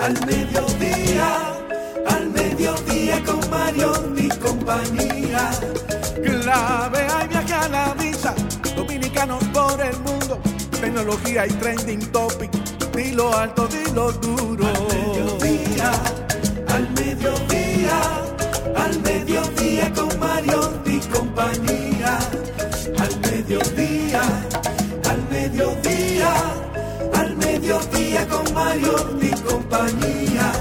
al mediodía, al mediodía con Mario y compañía. Clave hay viaje a la vista, dominicanos por el mundo tecnología y trending topic. Dilo alto, dilo duro. Al mediodía, al mediodía, al mediodía con Mario y compañía. Al mediodía con Mario y compañía.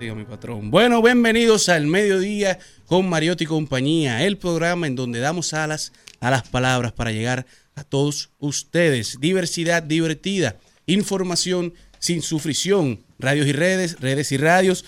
Diga mi patrón. Bueno, bienvenidos al mediodía con Mariotti y compañía, el programa en donde damos alas a las palabras para llegar a todos ustedes. Diversidad divertida, información sin sufrición, radios y redes, redes y radios,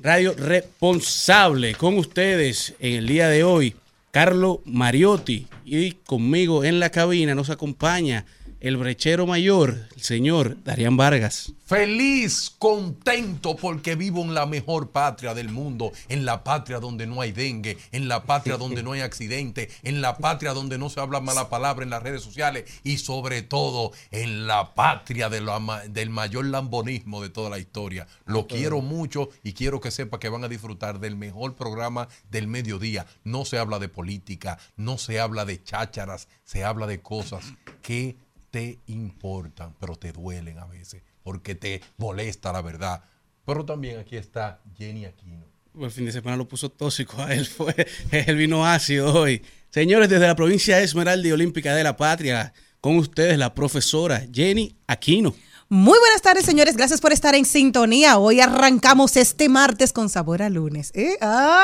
radio responsable con ustedes en el día de hoy. Carlo Mariotti. Y conmigo en la cabina nos acompaña el brechero mayor, el señor Darían Vargas. Feliz, contento porque vivo en la mejor patria del mundo, en la patria donde no hay dengue, en la patria donde no hay accidente, en la patria donde no se habla mala palabra en las redes sociales y sobre todo en la patria de la, del mayor lambonismo de toda la historia. Lo quiero mucho y quiero que sepa que van a disfrutar del mejor programa del mediodía. No se habla de política, no se habla de chácharas, se habla de cosas que te importan, pero te duelen a veces, porque te molesta la verdad. Pero también aquí está Jenny Aquino. El fin de semana lo puso tóxico a él, fue el vino ácido hoy. Señores, desde la provincia Esmeralda y Olímpica de la Patria, con ustedes la profesora Jenny Aquino. Muy buenas tardes, señores. Gracias por estar en sintonía. Hoy arrancamos este martes con sabor a lunes. ¿eh? ¡Ah!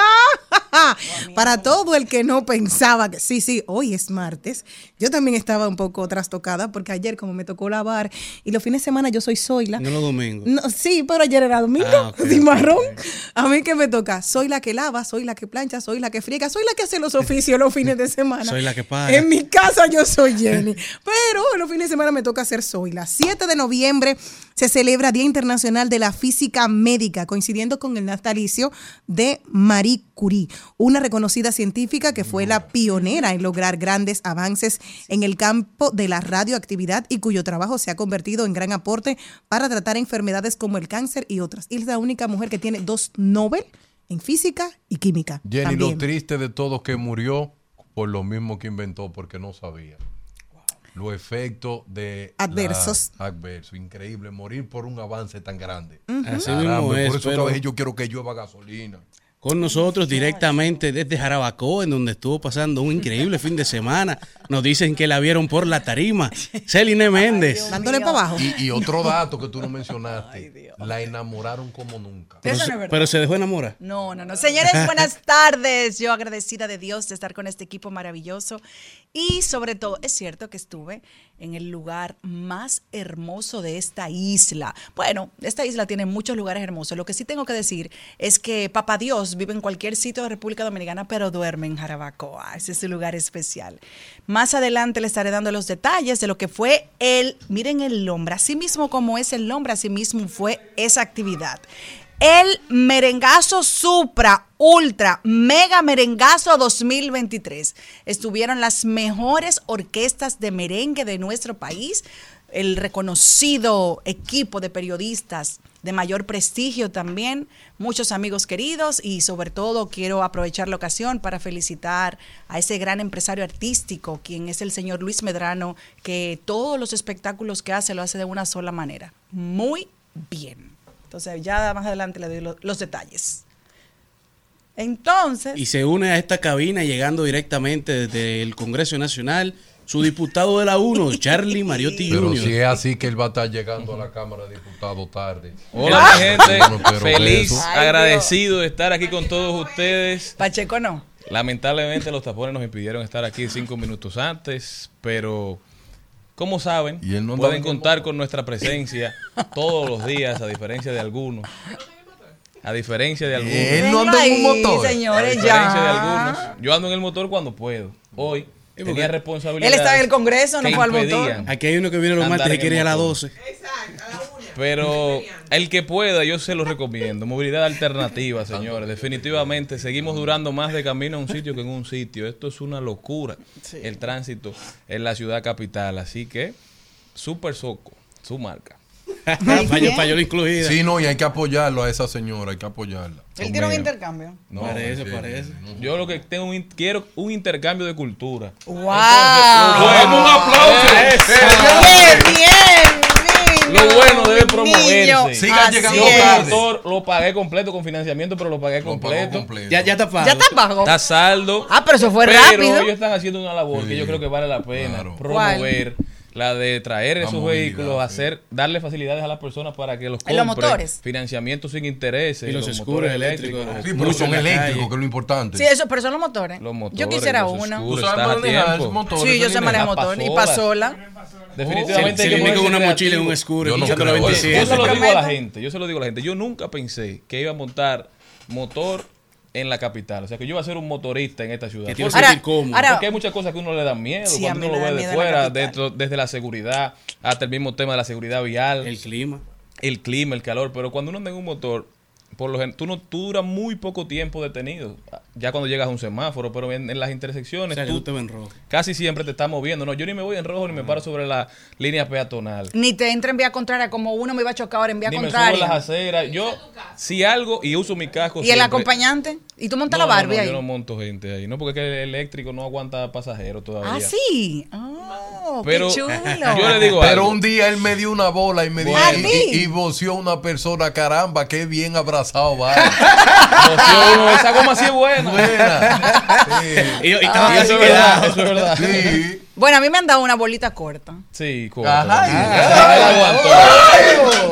Para todo el que no pensaba que sí, sí, hoy es martes. Yo también estaba un poco trastocada porque ayer, como me tocó lavar y los fines de semana yo soy Zoila. No los domingos. No, sí, pero ayer era domingo, Ah, ok, cimarrón. ok, ok. A mí que me toca, soy la que lava, soy la que plancha, soy la que friega, soy la que hace los oficios los fines de semana. Soy la que paga. En mi casa yo soy Jenny. Pero los fines de semana me toca hacer soy la 7 de noviembre se celebra Día Internacional de la Física Médica, coincidiendo con el natalicio de Marie Curie, una reconocida científica que fue la pionera en lograr grandes avances en el campo de la radioactividad y cuyo trabajo se ha convertido en gran aporte para tratar enfermedades como el cáncer y otras. Y es la única mujer que tiene dos Nobel en física y química. Jenny, también. lo triste de todo que murió por lo mismo que inventó, porque no sabía. Los efectos de Adversos. adversos. Increíble. Morir por un avance tan grande. Así Caramba, mismo es, por eso pero- que a veces yo quiero que llueva gasolina. Con nosotros directamente desde Jarabacoa, en donde estuvo pasando un increíble fin de semana. Nos dicen que la vieron por la tarima. Celine Méndez. Dándole para abajo. Y, y otro dato que tú no mencionaste, la enamoraron como nunca. Pero, Eso se- no es verdad. pero se dejó enamorar. No, no, no. Señores, buenas tardes. Yo agradecida de Dios de estar con este equipo maravilloso. Y sobre todo, es cierto que estuve en el lugar más hermoso de esta isla. Bueno, esta isla tiene muchos lugares hermosos. Lo que sí tengo que decir es que Papá Dios vive en cualquier sitio de República Dominicana, pero duerme en Jarabacoa. Ese es su lugar especial. Más adelante le estaré dando los detalles de lo que fue el, miren el nombre, así mismo como es el nombre, así mismo fue esa actividad. El merengazo Supra Ultra Mega Merengazo 2023. Estuvieron las mejores orquestas de merengue de nuestro país, el reconocido equipo de periodistas de mayor prestigio también, muchos amigos queridos y sobre todo quiero aprovechar la ocasión para felicitar a ese gran empresario artístico, quien es el señor Luis Medrano, que todos los espectáculos que hace lo hace de una sola manera. Muy bien. Entonces ya más adelante le doy lo- los detalles. Entonces, Y se une a esta cabina llegando directamente desde el Congreso Nacional su diputado de la UNO, Charlie Mariotti Pero Jr. si es así que él va a estar llegando a la Cámara de Diputados tarde. Hola, mi gente. Bueno, pero Feliz, Ay, agradecido de estar aquí con todos ustedes. Pacheco no. Lamentablemente los tapones nos impidieron estar aquí cinco minutos antes, pero como saben, Y él no andaba pueden contar con nuestra presencia todos los días, a diferencia de algunos. A diferencia de algunos. Él no anda en un motor. A señores, diferencia de ya. algunos. Yo ando en el motor cuando puedo. Hoy tenía responsabilidad. Él estaba en el Congreso, no fue al motor. Aquí hay uno que viene los martes y quiere ir a las motor. 12. Pero el que pueda, yo se lo recomiendo. Movilidad alternativa, señores. Definitivamente, seguimos durando más de camino a un sitio que en un sitio. Esto es una locura, el tránsito en la ciudad capital. Así que, Super Soco, su marca. Payo, payola incluida. Sí, no, y hay que apoyarlo a esa señora, hay que apoyarla. Él tiene un intercambio. No, parece, sí, parece. sí, Yo lo que tengo, un quiero un intercambio de cultura. ¡Wow! Bueno, un aplauso. ¡Qué bien! Lo bueno debe promoverse. Niño, Siga así llegando tarde. motor lo pagué completo con financiamiento, pero lo pagué Lo completo. completo. Ya, ya está pago. Ya está bajo. Está saldo. Ah, pero eso fue Pero rápido. ellos están haciendo una labor que yo creo que vale la pena Claro. promover. La de traer La esos vehículos, sí. hacer, darle facilidades a las personas para que los En los compren. motores. Financiamiento sin intereses. Y los motores scooters eléctricos. los Sí, pero son eléctricos, que es lo importante. Sí, eso, pero son los motores. Los motores, Yo quisiera los uno. scooters. Tú sabes manejar esos motores, Sí, yo sé manejar La motor y pasola. Definitivamente Se, hay se que viene con una mochila en creativo. un scooter, Yo no echando la creo eso. 27. Yo se lo digo a la gente, yo se lo digo a la gente. Yo nunca pensé que iba a montar motor en la capital. O sea, que yo iba a ser un motorista en esta ciudad. Que tiene Porque- que Ahora- sentir cómodo. ahora- Porque hay muchas cosas que uno le da miedo Sí, cuando uno lo ve de fuera, dentro, desde la seguridad hasta el mismo tema de la seguridad vial, el el, clima. clima, el calor. Pero cuando uno anda en un motor, por lo gen- tú, no, tú duras muy poco tiempo detenido. Ya cuando llegas a un semáforo, pero en, en las O intersecciones sea, que tú tú te ven rojo. casi siempre te estás moviendo. No, yo ni me voy en rojo ni me paro sobre la línea peatonal. Ni te entra en vía contraria, como uno me iba a chocar ahora en vía Ni me subo en las contraria. aceras. Yo, si algo, y uso mi casco. ¿Y el acompañante? ¿Y tú montas No, la Barbie no, ahí? Yo no monto gente ahí. No, porque es que el eléctrico no aguanta pasajeros todavía. Ah, sí. Oh, Pero qué chulo. yo le digo Pero algo. un día él me dio una bola y me Bueno. y, y- y voció una persona, caramba, qué bien abrazado uno, esa goma sí es buena. Buena. Y, y Ah, estaba eso es verdad, eso es verdad. Sí. Bueno, a mí me han dado una bolita corta. Sí, corta. Ajá. Esa la aguantó.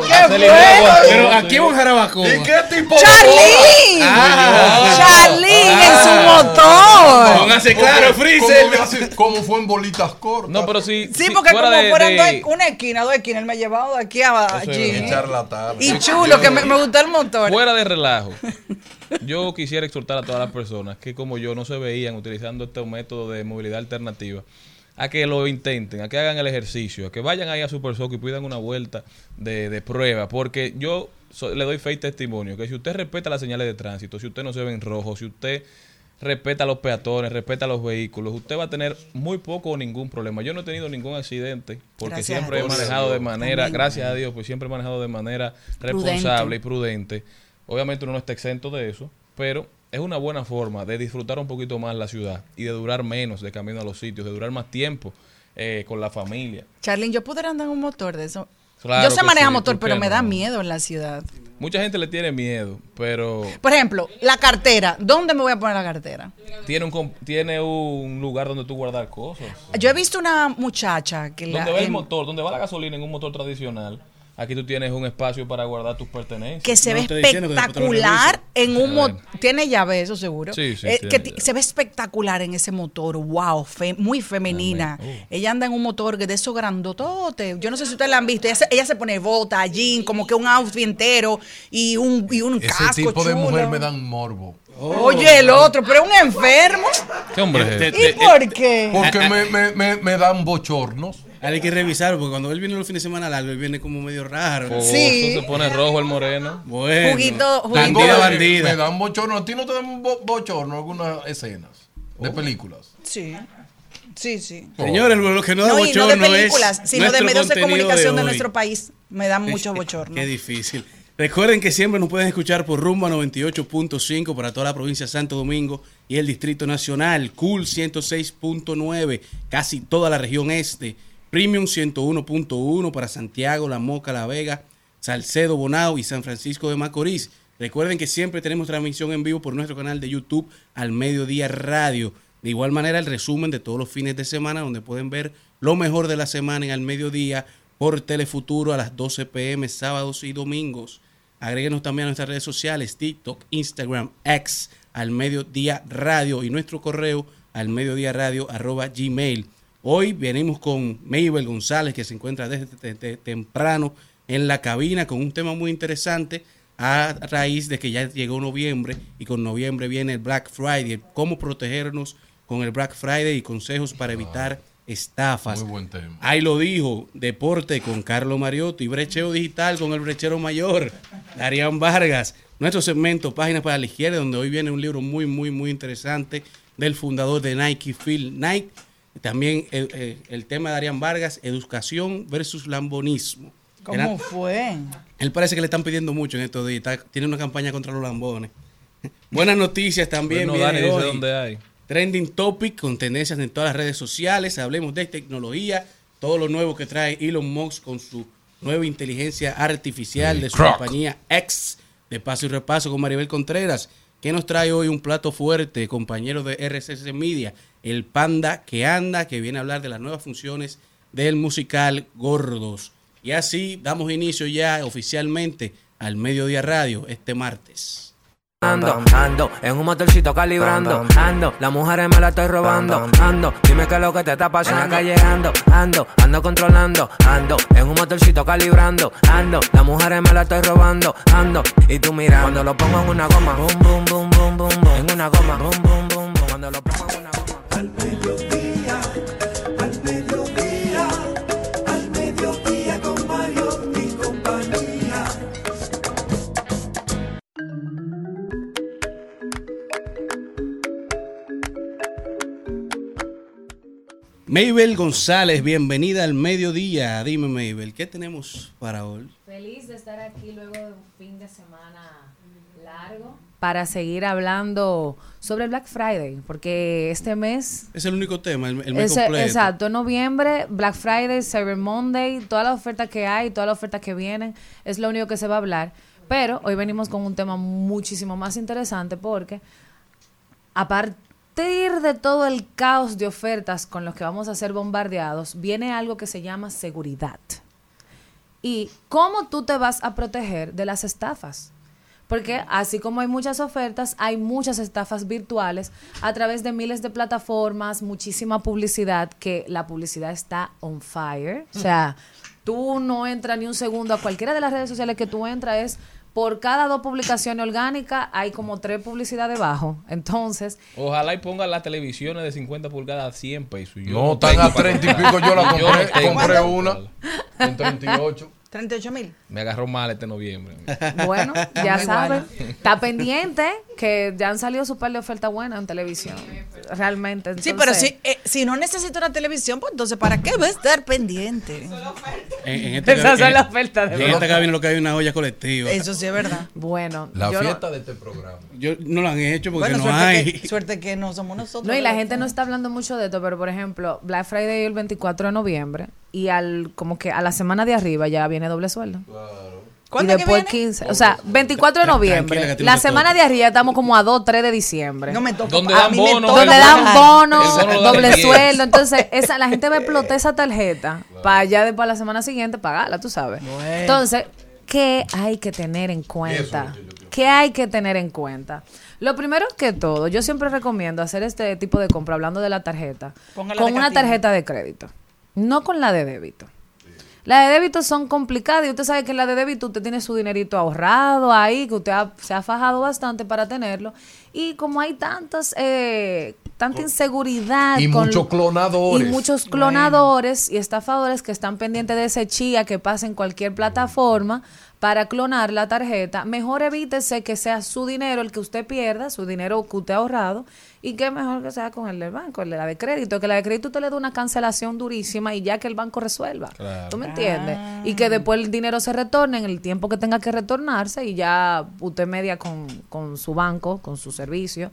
¡Qué Esa le aguantó, Pero aquí un jarabacoa. ¿Y qué tipo ¡Charlín! Ah. ¡Charlín en su motor! Póngase claro, ¿Cómo, Freezer. hace- cómo fue en bolitas cortas? No, pero sí. Sí, porque fuera como de- fueran de- dos- una esquina, dos esquinas, él me ha llevado de aquí a allí. Y chulo, que me, me gustó el motor. Fuera de relajo. Yo quisiera exhortar a todas las personas que como yo no se veían utilizando este método de movilidad alternativa a que lo intenten, a que hagan el ejercicio, a que vayan ahí a Super Soco y pidan una vuelta de, de prueba, porque yo so- le doy fe y testimonio que si usted respeta las señales de tránsito, si usted no se ve en rojo, si usted respeta a los peatones, respeta a los vehículos, usted va a tener muy poco o ningún problema. Yo no he tenido ningún accidente porque Gracias siempre he manejado de manera, gracias a Dios, pues siempre he manejado de manera Prudente. responsable y prudente. Obviamente uno no está exento de eso, pero es una buena forma de disfrutar un poquito más la ciudad y de durar menos de camino a los sitios, de durar más tiempo eh, con la familia. Charlín, yo pudiera andar en un motor de eso. Claro yo sé manejar sí, motor, ¿por pero me da miedo en la ciudad. mucha gente le tiene miedo, pero Por ejemplo, la cartera. ¿Dónde me voy a poner la cartera? tiene un, tiene un lugar donde tú guardar cosas. Yo he visto una muchacha que la. Donde va el motor, donde va la gasolina en un motor tradicional, aquí tú tienes un espacio para guardar tus pertenencias. que se No, ve que espectacular en un motor. Tiene llave, eso seguro. Sí, sí, Eh, tiene que se ve espectacular en ese motor. Wow, fe- muy femenina. Uh. Ella anda en un motor que de esos grandototes. Yo no sé si ustedes la han visto. Ella se, ella se pone bota, jean, como que un outfit entero y un, y un Ese casco tipo de mujer me dan morbo. Oye, el otro, pero un enfermo. ¿Qué hombre es Este- este? ¿Y por qué? Porque me, me, me, me dan bochornos. Hay que revisarlo porque cuando él viene los fines de semana largo, él viene como medio raro. Fogoso, Sí. se pone rojo el moreno. Bueno. Juguito- juguito. Bandida, bandida. Me dan bochorno. ¿A ti no te dan bo- bochorno algunas escenas de Oh. películas? Sí. Sí, sí. Señores, lo que no da No, y no de bochorno películas, es sino de medios de comunicación de, hoy. nuestro país. Me dan mucho bochorno. Qué difícil. Recuerden que siempre nos pueden escuchar por Rumba 98.5 para toda la provincia de Santo Domingo y el Distrito Nacional, Cool 106.9, casi toda la región este, Premium 101.1 para Santiago, La Moca, La Vega, Salcedo, Bonao y San Francisco de Macorís. Recuerden que siempre tenemos transmisión en vivo por nuestro canal de YouTube al Mediodía Radio. De igual manera, el resumen de todos los fines de semana, donde pueden ver lo mejor de la semana en al mediodía por Telefuturo a las 12 pm, sábados y domingos. Agréguenos también a nuestras redes sociales, TikTok, Instagram, X, al mediodía radio y nuestro correo al mediodía radio arroba gmail. Hoy venimos con Maybel González, que se encuentra desde te- te- temprano en la cabina con un tema muy interesante a raíz de que ya llegó noviembre y con noviembre viene el Black Friday, cómo protegernos con el Black Friday y consejos para evitar estafas. Muy buen tema. Ahí lo dijo, deporte con Carlos Mariotti, brecheo digital con el brechero mayor, Darían Vargas. Nuestro segmento, Páginas para la Izquierda, donde hoy viene un libro muy, muy, muy interesante del fundador de Nike, Phil Knight. También el, el- el tema de Darían Vargas, educación versus lambonismo. Era- ¿Cómo fue? él parece que le están pidiendo mucho en estos días. está- tiene una campaña contra los lambones. Buenas noticias también. Bueno, Dani viene dice hoy. dónde hay. Trending Topic con tendencias en todas las redes sociales. Hablemos de tecnología, todo lo nuevo que trae Elon Musk con su nueva inteligencia artificial de su Croc. compañía X. De paso y repaso con Maribel Contreras, que nos trae hoy un plato fuerte, compañero de RCC Media, el Panda que anda, que viene a hablar de las nuevas funciones del musical Gordos. Y así damos inicio ya oficialmente al Mediodía Radio este martes. Ando, ando, en un motorcito calibrando, ando, las mujeres me la estoy robando, ando, dime qué es lo que te está pasando, en la calle ando, ando, ando controlando, ando, en un motorcito calibrando, ando, las mujeres me la estoy robando, ando, y tú mira, cuando lo pongo en una goma, boom, boom, boom, boom, boom, boom, en una goma, boom, boom, boom, boom, cuando lo pongo en una goma. Maybel González, bienvenida al mediodía. Dime, Maybel, ¿qué tenemos para hoy? Feliz de estar aquí luego de un fin de semana largo para seguir hablando sobre Black Friday, porque este mes Es el único tema, el, el mes Ese- completo. Exacto, en noviembre, Black Friday, Cyber Monday, todas las ofertas que hay, todas las ofertas que vienen, es lo único que se va a hablar. Pero hoy venimos con un tema muchísimo más interesante porque a partir de todo el caos de ofertas con los que vamos a ser bombardeados, viene algo que se llama seguridad. Y cómo tú te vas a proteger de las estafas. Porque así como hay muchas ofertas, hay muchas estafas virtuales a través de miles de plataformas, muchísima publicidad, que la publicidad está on fire. O sea, tú no entras ni un segundo a cualquiera de las redes sociales que tú entras, es por cada dos publicaciones orgánicas hay como tres publicidades debajo. Entonces, Ojalá y pongan las televisiones de 50 pulgadas a 100 pesos. Yo No, están a 30 y pico. Yo la no compré, compré una en 38. 38 mil. Me agarró mal este noviembre. bueno, ya saben, está pendiente que ya han salido su par de ofertas buenas en televisión. Realmente. Sí, pero entonces- si, eh, si no necesito una televisión, pues entonces ¿para qué va a estar pendiente? En, en este Esas son en- las ofertas de En esta cabina lo que hay es una olla colectiva. Eso sí es verdad. Bueno, La yo no- fiesta de este programa. Yo no lo han hecho porque Bueno, no suerte, hay. que, suerte que no somos nosotros. No, y la gente no está hablando mucho de esto, pero por ejemplo, Black Friday el 24 de noviembre y al como que a la semana de arriba ya viene doble sueldo. Y ¿Cuándo que después viene? 15. O sea, 24 de noviembre. La semana de arriba estamos como a 2, 3 de diciembre. No me toca. Donde dan mí me bono, toca donde dan pagar. bono, El bono lo dan doble el 10. sueldo. Entonces, esa, la gente va a explotar esa tarjeta para allá después la semana siguiente pagarla, tú sabes. Entonces, ¿qué hay que tener en cuenta? ¿Qué hay que tener en cuenta? Lo primero que todo, yo siempre recomiendo hacer este tipo de compra, hablando de la tarjeta, Póngala con una tarjeta de crédito, no con la de débito. Las de débito son complicadas y usted sabe que en la de débito usted tiene su dinerito ahorrado ahí, que usted ha- se ha fajado bastante para tenerlo. Y como hay tantas, eh, tanta inseguridad. Y con- muchos clonadores. Y muchos clonadores y estafadores que están pendientes de ese chía que pasa en cualquier plataforma para clonar la tarjeta. Mejor evítese que sea su dinero el que usted pierda, su dinero que usted ha ahorrado, y que mejor que sea con el del banco, el de la de crédito, que la de crédito usted le da una cancelación durísima y ya que el banco resuelva. Claro. ¿Tú me entiendes? Y que después el dinero se retorne en el tiempo que tenga que retornarse y ya usted media con, con su banco, con su servicio,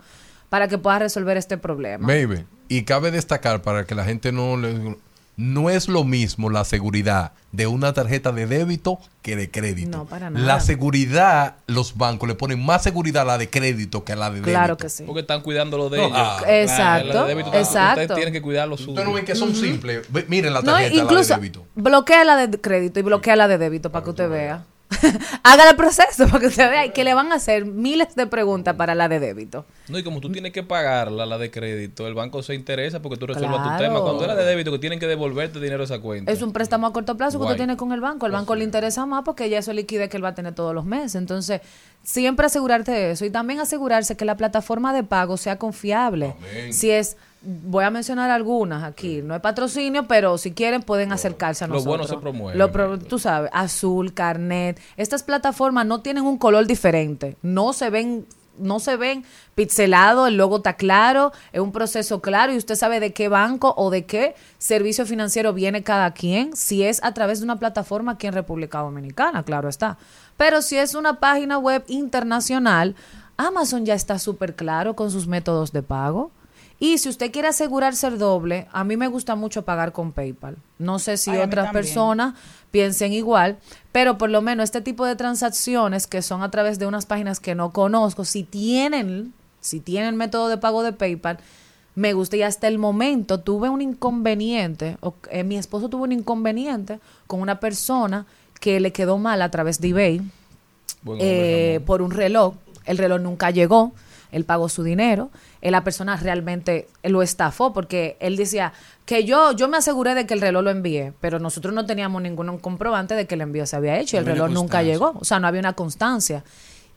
para que pueda resolver este problema. Baby, y cabe destacar para que la gente no le... No es lo mismo la seguridad de una tarjeta de débito que de crédito. No, para nada. La seguridad, los bancos le ponen más seguridad a la de crédito que a la de débito. Claro que sí. Porque están cuidando lo de No, ellos. ah, Exacto, La de débito, usted- exacto. Usted tiene que cuidar lo suyo. Ustedes no ven que son simples. Miren la No, tarjeta, la de débito. bloquea la de crédito y bloquea la de débito para que usted vea. Haga el proceso para que usted vea que le van a hacer miles de preguntas para la de débito. No, y como tú tienes que pagarla, la de crédito, el banco se interesa porque tú resuelvas Claro. tu tema. Cuando es la de débito, que tienen que devolverte dinero a esa cuenta. Es un préstamo a corto plazo que Guay. usted tiene con el banco. El banco le interesa más porque ya eso liquide que él va a tener todos los meses. Entonces, siempre asegurarte de eso y también asegurarse que la plataforma de pago sea confiable. Si es, voy a mencionar algunas aquí, no es patrocinio, pero si quieren pueden acercarse a Lo nosotros. bueno se promueve. Lo pro- tú sabes, Azul, Carnet. Estas plataformas no tienen un color diferente. No se ven no se ven pixelado, el logo está claro, es un proceso claro y usted sabe de qué banco o de qué servicio financiero viene cada quien, si es a través de una plataforma aquí en República Dominicana, claro está. Pero si es una página web internacional, Amazon ya está súper claro con sus métodos de pago. Y si usted quiere asegurarse el doble, a mí me gusta mucho pagar con PayPal. No sé si Ay, otras personas piensen igual, pero por lo menos este tipo de transacciones que son a través de unas páginas que no conozco, si tienen, si tienen método de pago de PayPal, me gusta y hasta el momento tuve un inconveniente, o, eh, mi esposo tuvo un inconveniente con una persona que le quedó mal a través de eBay eh, por un reloj. El reloj nunca llegó, él pagó su dinero. Eh, la persona realmente lo estafó porque él decía que yo, yo me aseguré de que el reloj lo envié, pero nosotros no teníamos ningún comprobante de que el envío se había hecho y el reloj nunca llegó. O sea, no había una constancia.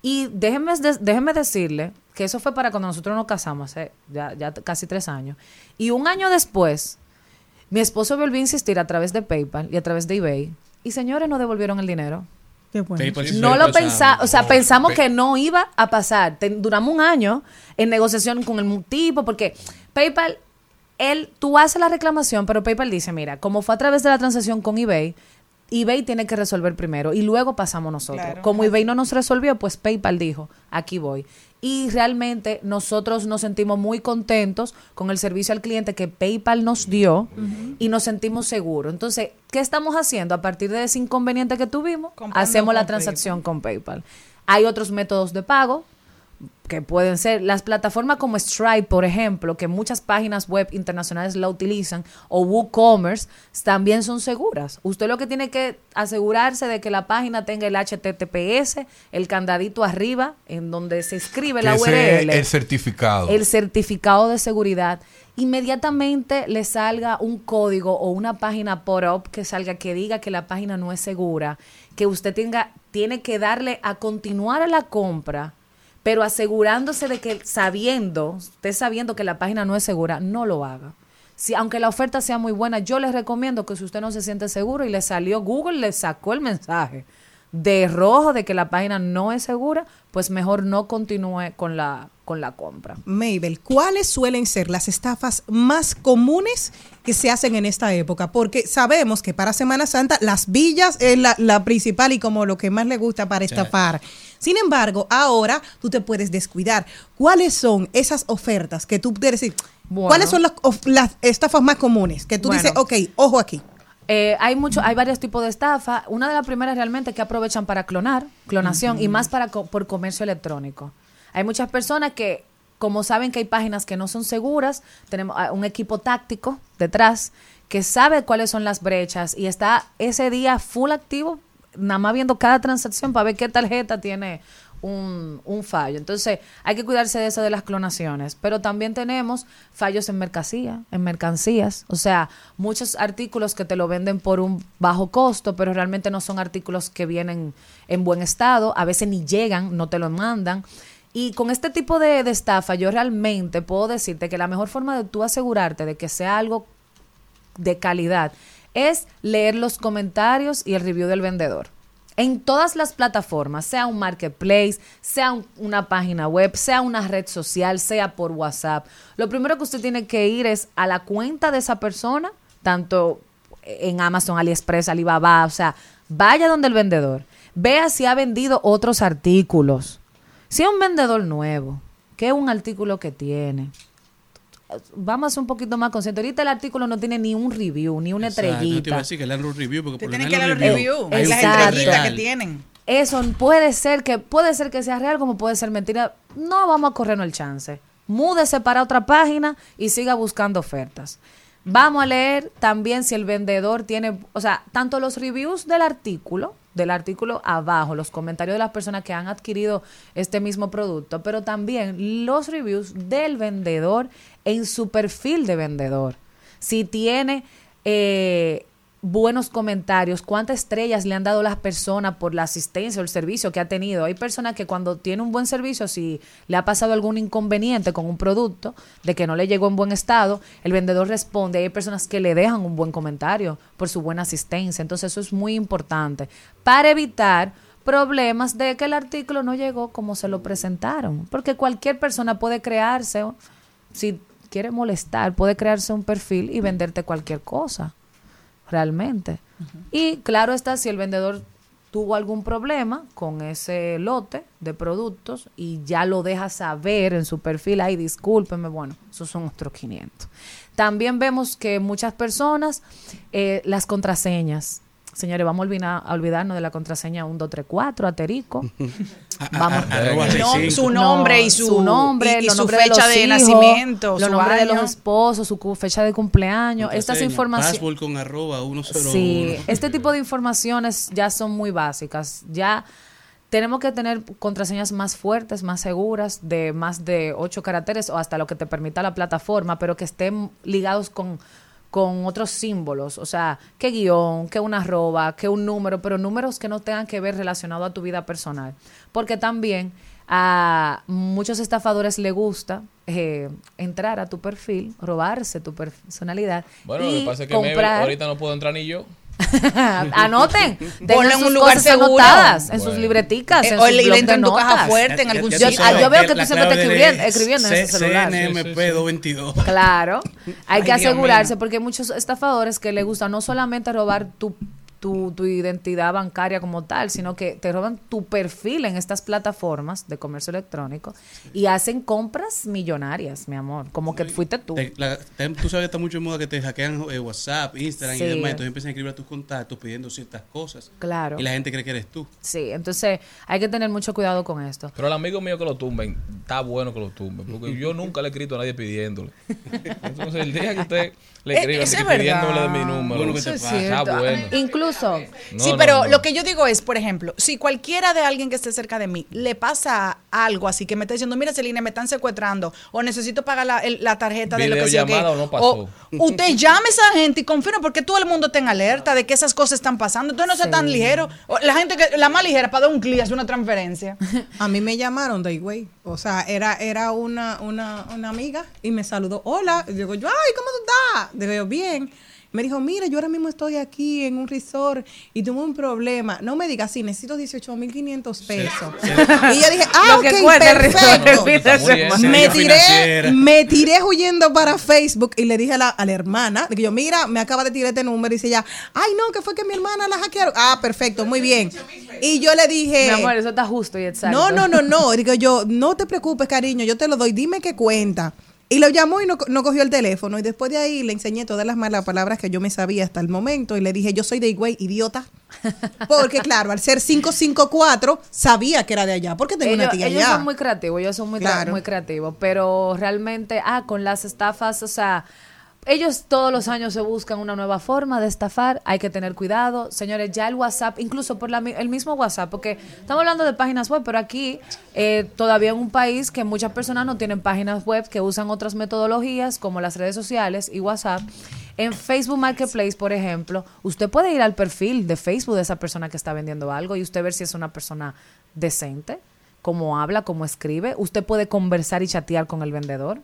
Y déjenme, déjenme decirle que eso fue para cuando nosotros nos casamos, hace ya, ya casi tres años. Y un año después, mi esposo volvió a insistir a través de PayPal y a través de eBay. Y señores, no devolvieron el dinero. Qué bueno. PayPal sí No lo pasar. pensamos, o sea, pensamos que no iba a pasar. Ten- duramos un año en negociación con el tipo, porque PayPal, él, tú haces la reclamación, pero PayPal dice, mira, como fue a través de la transacción con eBay, eBay tiene que resolver primero y luego pasamos nosotros. Claro. Como eBay no nos resolvió, pues PayPal dijo, aquí voy. Y realmente nosotros nos sentimos muy contentos con el servicio al cliente que PayPal nos dio y nos sentimos seguros. Entonces, ¿qué estamos haciendo? A partir de ese inconveniente que tuvimos, Comprando hacemos la transacción con PayPal. Hay otros métodos de pago que pueden ser las plataformas como Stripe, por ejemplo, que muchas páginas web internacionales la utilizan, o WooCommerce, también son seguras. Usted lo que tiene que asegurarse de que la página tenga el HTTPS, el candadito arriba, en donde se escribe la URL el certificado. el certificado de seguridad, inmediatamente le salga un código o una página pop-up que salga que diga que la página no es segura, que usted tenga, tiene que darle a continuar a la compra, pero asegurándose de que sabiendo, usted sabiendo que la página no es segura, no lo haga. Si, aunque la oferta sea muy buena, yo les recomiendo que si usted no se siente seguro y le salió Google, le sacó el mensaje de rojo de que la página no es segura, pues mejor no continúe con la, con la compra. Mabel, ¿cuáles suelen ser las estafas más comunes que se hacen en esta época? Porque sabemos que para Semana Santa las villas es la, la principal y como lo que más le gusta para estafar. Sin embargo, ahora tú te puedes descuidar. ¿Cuáles son esas ofertas que tú puedes decir? Bueno. ¿Cuáles son las, of- las estafas más comunes? Que tú Bueno. dices, ok, ojo aquí. Eh, hay mucho, hay varios tipos de estafa. Una de las primeras realmente que aprovechan para clonar, clonación, y más para co- por comercio electrónico. Hay muchas personas que, como saben que hay páginas que no son seguras, tenemos ah, un equipo táctico detrás que sabe cuáles son las brechas y está ese día full activo, nada más viendo cada transacción para ver qué tarjeta tiene un, fallo. Entonces, hay que cuidarse de eso de las clonaciones. Pero también tenemos fallos en mercancía, en mercancías. O sea, muchos artículos que te lo venden por un bajo costo, pero realmente no son artículos que vienen en buen estado. A veces ni llegan, no te lo mandan. Y con este tipo de, de estafa, yo realmente puedo decirte que la mejor forma de tú asegurarte de que sea algo de calidad es leer los comentarios y el review del vendedor. En todas las plataformas, sea un marketplace, sea un- una página web, sea una red social, sea por WhatsApp, lo primero que usted tiene que ir es a la cuenta de esa persona, tanto en Amazon, AliExpress, Alibaba, o sea, vaya donde el vendedor, vea si ha vendido otros artículos. Si es un vendedor nuevo, ¿qué es un artículo que tiene? Vamos a ser un poquito más conscientes. Ahorita el artículo no tiene ni un review, ni una Exacto, no te iba a estrellita. decir que le dan los reviews porque Te por lo que dar review un las estrellitas que tienen. Eso puede ser que puede ser que sea real como puede ser mentira. No vamos a corrernos el chance. Múdese para otra página y siga buscando ofertas. Vamos a leer también si el vendedor tiene, o sea, tanto los reviews del artículo, del artículo abajo, los comentarios de las personas que han adquirido este mismo producto, pero también los reviews del vendedor en su perfil de vendedor. Si tiene eh, buenos comentarios, cuántas estrellas le han dado las personas por la asistencia o el servicio que ha tenido. Hay personas que cuando tiene un buen servicio, si le ha pasado algún inconveniente con un producto, de que no le llegó en buen estado, el vendedor responde. Hay personas que le dejan un buen comentario por su buena asistencia. Entonces eso es muy importante para evitar problemas de que el artículo no llegó como se lo presentaron. Porque cualquier persona puede crearse, si quiere molestar, puede crearse un perfil y venderte cualquier cosa realmente. Y claro está, si el vendedor tuvo algún problema con ese lote de productos y ya lo deja saber en su perfil, ay, discúlpeme, bueno, esos son otros 500. También vemos que muchas personas, eh, las contraseñas, señores, vamos a, olvidar- a olvidarnos de la contraseña 1234, aterico. Vamos. Arroba No, 65. su nombre y su- nombre, y- su de fecha de hijos, nacimiento, los su nombres de los esposos, su fecha de cumpleaños, estas informaciones. Password con arroba 101. Sí, este tipo de informaciones ya son muy básicas. Ya tenemos que tener contraseñas más fuertes, más seguras, de más de ocho caracteres o hasta lo que te permita la plataforma, pero que estén ligados con, con otros símbolos. O sea, que guion, que una arroba, que un número, pero números que no tengan que ver relacionado a tu vida personal. Porque también a muchos estafadores les gusta eh, entrar a tu perfil, robarse tu personalidad. Bueno, lo y que pasa es que comprar ahorita no puedo entrar ni yo. Anoten. Ponlo en sus un lugar seguro. anotadas, en sus libreticas, Eh, en o sus le- en tu caja fuerte en algún ya Yo- sitio. ah, yo veo que tú siempre estás escribiendo- escribiendo en ese celular. CNMP222. Claro, hay que asegurarse porque hay muchos estafadores que les gusta no solamente robar tu, tu, tu identidad bancaria como tal, sino que te roban tu perfil en estas plataformas de comercio electrónico y hacen compras millonarias, mi amor, como que fuiste tú. Te- la- te- tú sabes que está mucho en moda que te hackean eh, WhatsApp, Instagram Sí. y demás. Entonces empiezan a escribir a tus contactos pidiendo ciertas cosas. Claro. Y la gente cree que eres tú. Sí, entonces hay que tener mucho cuidado con esto. Pero el amigo mío que lo tumben, está bueno que lo tumben. Porque yo nunca le he escrito a nadie pidiéndole. Entonces, el día que usted le Eh, así es pidiéndole mi número, Bueno, ¿qué te pasa? bueno. Incluso, No, sí, no, pero no. lo que yo digo es, por ejemplo, si cualquiera de alguien que esté cerca de mí le pasa algo así que me está diciendo, mira, Celina, me están secuestrando o necesito pagar la, el- la tarjeta de lo que sea. Videollamada o no pasó. usted llame a esa gente y confirme porque todo el mundo está en alerta de que esas cosas están pasando. Entonces no sea tan ligero. O La gente que la más ligera para dar un clic hace una transferencia. A mí me llamaron de güey. O sea, era, era una, una, una amiga y me saludó. Hola. Y digo yo, ay, ¿cómo tú estás? Digo yo, bien. Me dijo, mira, yo ahora mismo estoy aquí en un resort y tuve un problema. No me digas, sí, necesito 18.500 pesos. Y yo dije, ah, Lo ok, que cuesta el resort perfecto. semana. Me tiré, me tiré huyendo para Facebook y le dije a la, a la hermana, digo yo, mira, me acaba de tirar este número y dice ella, ay no, que fue que mi hermana la hackearon. Ah, perfecto, muy bien. Y yo le dije, mi amor, eso está justo y exacto. no, no, no, no. Digo yo, no te preocupes, cariño, yo te lo doy, dime qué cuenta. Y lo llamó y no, no cogió el teléfono. Y después de ahí le enseñé todas las malas palabras que yo me sabía hasta el momento. Y le dije, yo soy de Higüey, idiota. Porque claro, al ser 554, sabía que era de allá. Porque tengo una ellos, tía ellos allá. son muy creativos, ellos son muy, Claro. muy creativos, pero realmente, ah, con las estafas, o sea, ellos todos los años se buscan una nueva forma de estafar, hay que tener cuidado. Señores, ya el WhatsApp, incluso por la el mismo WhatsApp, porque estamos hablando de páginas web, pero aquí eh, todavía en un país que muchas personas no tienen páginas web, que usan otras metodologías como las redes sociales y WhatsApp. En Facebook Marketplace, por ejemplo, usted puede ir al perfil de Facebook de esa persona que está vendiendo algo y usted ver si es una persona decente, cómo habla, cómo escribe. Usted puede conversar y chatear con el vendedor.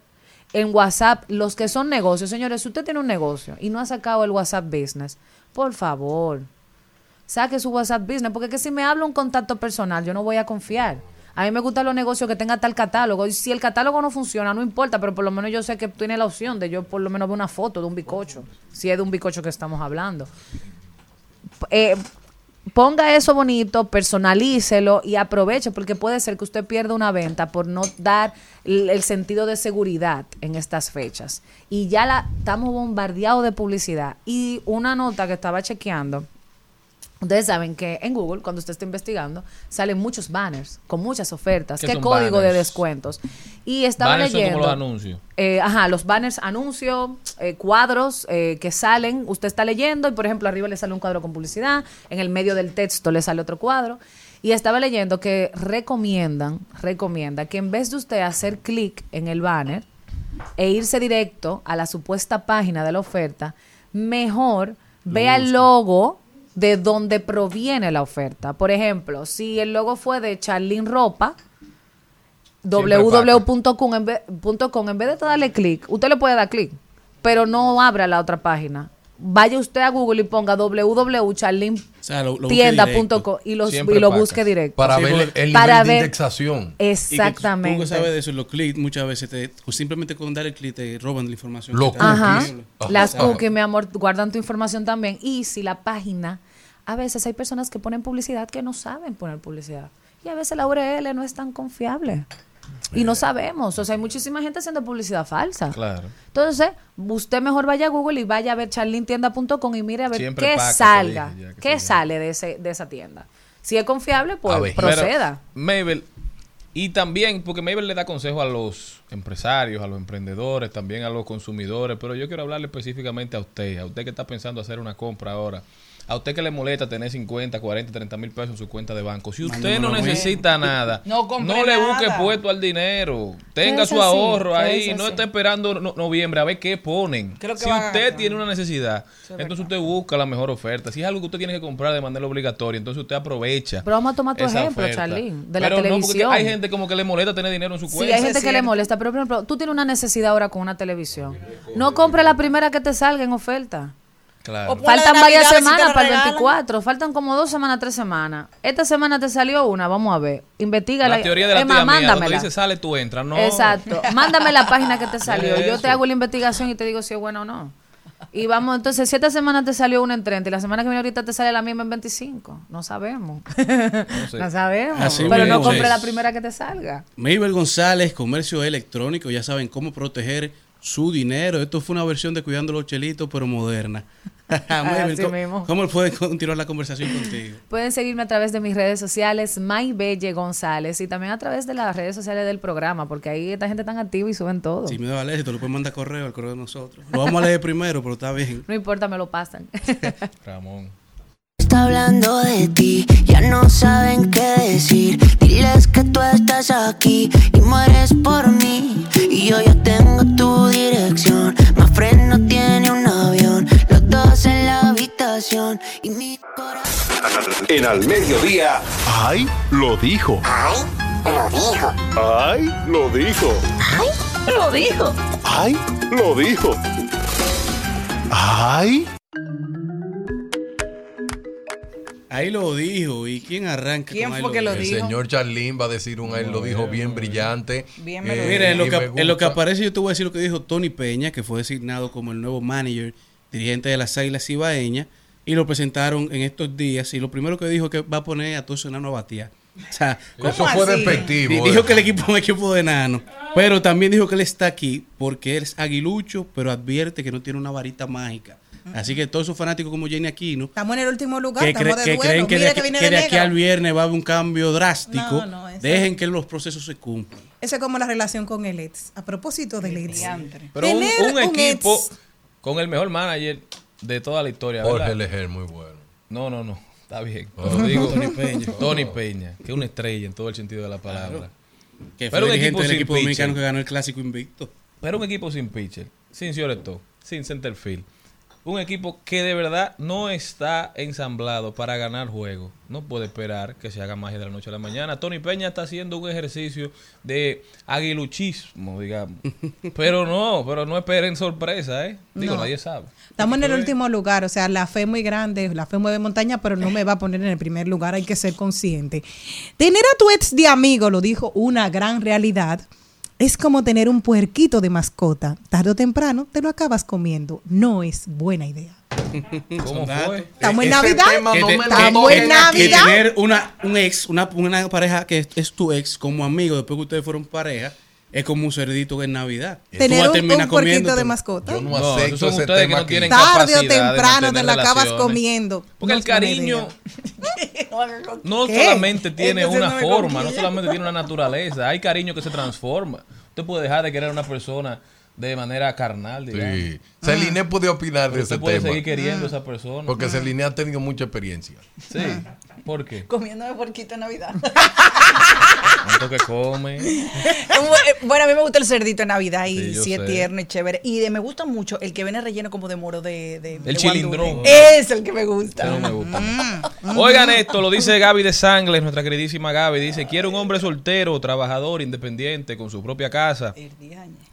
En WhatsApp, los que son negocios, señores, si usted tiene un negocio y no ha sacado el WhatsApp Business, por favor, saque su WhatsApp Business, porque es que si me habla un contacto personal, yo no voy a confiar. A mí me gustan los negocios que tenga tal catálogo. Y si el catálogo no funciona, no importa, pero por lo menos yo sé que tiene la opción de yo por lo menos ver una foto de un bicocho, si es de un bicocho que estamos hablando. Eh, ponga eso bonito, personalícelo y aproveche, porque puede ser que usted pierda una venta por no dar el, sentido de seguridad en estas fechas. Y ya la estamos bombardeados de publicidad. Y una nota que estaba chequeando. Ustedes saben que en Google, cuando usted está investigando, salen muchos banners con muchas ofertas. ¿Qué ¿Qué son código de descuentos? Y estaba Banners son leyendo. como los anuncios. Eh, ajá, los banners, anuncios, eh, cuadros eh, que salen, usted está leyendo y por ejemplo arriba le sale un cuadro con publicidad, en el medio del texto le sale otro cuadro. Y estaba leyendo que recomiendan, recomienda que en vez de usted hacer clic en el banner e irse directo a la supuesta página de la oferta, mejor vea el logo de donde proviene la oferta. Por ejemplo, si el logo fue de Charlene Ropa, www.com en, vez- punto com, en vez de darle clic, usted le puede dar clic, pero no abra la otra página. Vaya usted a Google y ponga directo. y, los- y lo busque directo. Para Sí, ver el, el Para nivel de indexación. Y que Exactamente. Tú que sabes de eso, los clics muchas veces te, pues simplemente con dar el clic te roban la información. Los dan. Ajá. cookies. Ajá. Las cookies, mi amor, guardan tu información también. Y si la página, a veces hay personas que ponen publicidad que no saben poner publicidad. Y a veces la URL no es tan confiable. Y no sabemos. O sea, hay muchísima gente haciendo publicidad falsa. Claro. Entonces, usted mejor vaya a Google y vaya a ver charlintienda.com y mire a ver Siempre qué paca, salga, dije qué sale de, ese, de esa tienda. Si es confiable, pues proceda. Pero, Mabel, y también, porque Mabel le da consejo a los empresarios, a los emprendedores, también a los consumidores, pero yo quiero hablarle específicamente a usted, a usted que está pensando hacer una compra ahora, a usted que le molesta tener 50, 40, 30 mil pesos en su cuenta de banco. Si usted no necesita nada, No le busque nada. puesto al dinero, tenga su así, ahorro es ahí, no esté esperando no- noviembre a ver qué ponen. Creo que si usted tiene una necesidad, entonces usted busca la mejor oferta. Si es algo que usted tiene que comprar de manera obligatoria, entonces usted aprovecha. Pero vamos a tomar tu ejemplo, oferta. Charlene, de la Pero televisión. hay gente como que le molesta tener dinero en su Sí, cuenta. hay gente que le molesta, pero por ejemplo, tú tienes una necesidad ahora con una televisión. No compre la primera que te salga en oferta. Claro. Faltan varias si semanas para el regalan. 24, faltan como dos semanas, tres semanas. Esta semana te salió una, vamos a ver. Investígala. La teoría de la Es tía más, mía, donde mándamela. dice sale, tú entras. No. Exacto. Mándame la página que te salió. Yo te hago la investigación y te digo si es buena o no. Y vamos, entonces, si esta semana te salió una en 30 y la semana que viene ahorita te sale la misma en 25, no sabemos. sé. No sabemos. Así Pero no compre es. la primera que te salga. Mabel González, comercio electrónico, ya saben cómo proteger su dinero. Esto fue una versión de Cuidando los Chelitos, pero moderna. ¿cómo. ¿cómo pueden continuar la conversación contigo? Pueden seguirme a través de mis redes sociales, Maybelle González, y también a través de las redes sociales del programa, porque ahí esta gente tan activa y suben todo. Si me da leer, te lo pueden mandar correo al correo de nosotros. Lo vamos a leer primero, pero está bien. No importa, me lo pasan. Ramón. Está hablando de ti, ya no saben qué decir. Diles que tú estás aquí y mueres por mí. Y yo ya tengo tu dirección. Más no tiene un avión, los dos en la habitación. Y mi corazón. En al mediodía. ¡Ay! Lo dijo. ¡Ay! Lo dijo. ¡Ay! Lo dijo. ¡Ay! Lo dijo. ¡Ay! Lo dijo. ¡Ay! Ahí lo dijo. ¿Y quién arranca? ¿Quién con ahí fue que lo El señor Charlín va a decir un él lo dijo bien brillante. Bien Eh, Mira, en lo, que, en lo que aparece yo te voy a decir lo que dijo Tony Peña, que fue designado como el nuevo manager, dirigente de las Águilas Ibaeñas, y lo presentaron en estos días. Y lo primero que dijo es que va a poner a todos enanos a batear. O sea, Eso fue despectivo. Di- Dijo eso. que el equipo es un equipo de enano. Pero también dijo que él está aquí porque él es aguilucho, pero advierte que no tiene una varita mágica. Así que todos esos fanáticos como Jenny Aquino, Estamos en el último lugar, que, estamos cre- de que duelo. creen que de, viene que de de aquí al viernes va a haber un cambio drástico, No, no, dejen que los procesos se cumplan. Eso es como la relación con el ex. A propósito del ex. Pero un, equipo ex- con el mejor manager de toda la historia. Jorge. Leger, muy bueno. No, no, no. Está bien. Lo digo, Tony Peña. Tony Peña, que es una estrella en todo el sentido de la palabra. Que fue Pero un equipo del sin equipo pitcher. dominicano que ganó el clásico invicto. Pero un equipo sin pitcher, sin Cioreto, sin centerfield. Un equipo que de verdad no está ensamblado para ganar juegos. No puede esperar que se haga magia de la noche a la mañana. Tony Peña está haciendo un ejercicio de aguiluchismo, digamos. Pero no, pero no esperen sorpresa, ¿eh? Digo, No. nadie sabe. Estamos en el último lugar, o sea, la fe es muy grande, la fe mueve montaña, pero no me va a poner en el primer lugar, hay que ser consciente. Tener a tu ex de amigo, lo dijo, una gran realidad, es como tener un puerquito de mascota. Tarde o temprano te lo acabas comiendo. No es buena idea. ¿Cómo fue? Estamos en Navidad. Estamos en. Navidad. tener una, un ex, una, una pareja que es, es tu ex como amigo después que ustedes fueron pareja, es como un cerdito en Navidad. Tú Tener un, un puerquito de mascota. Yo no, No, acepto ese ustedes que tema no tienen Tarde o temprano te la acabas comiendo. Porque No el cariño no ¿Qué? solamente tiene una no forma, no solamente tiene una naturaleza, hay cariño que se transforma. Usted puede dejar de querer a una persona de manera carnal, digamos. Sí. Celine puede opinar de ese usted puede tema. seguir queriendo a esa persona. Porque Celine ha tenido mucha experiencia. Sí. ¿Por qué? Comiéndome porquito en Navidad. ¿Cuánto que come? bueno, a mí me gusta el cerdito en Navidad y Sí, es sé. tierno y chévere. Y de, me gusta mucho el que viene relleno como de moro de. de de chilindrón. Es el que me gusta. No me gusta. Oigan esto, lo dice Gaby de Sangles, nuestra queridísima Gaby. Dice, quiero un hombre soltero, trabajador, independiente, con su propia casa.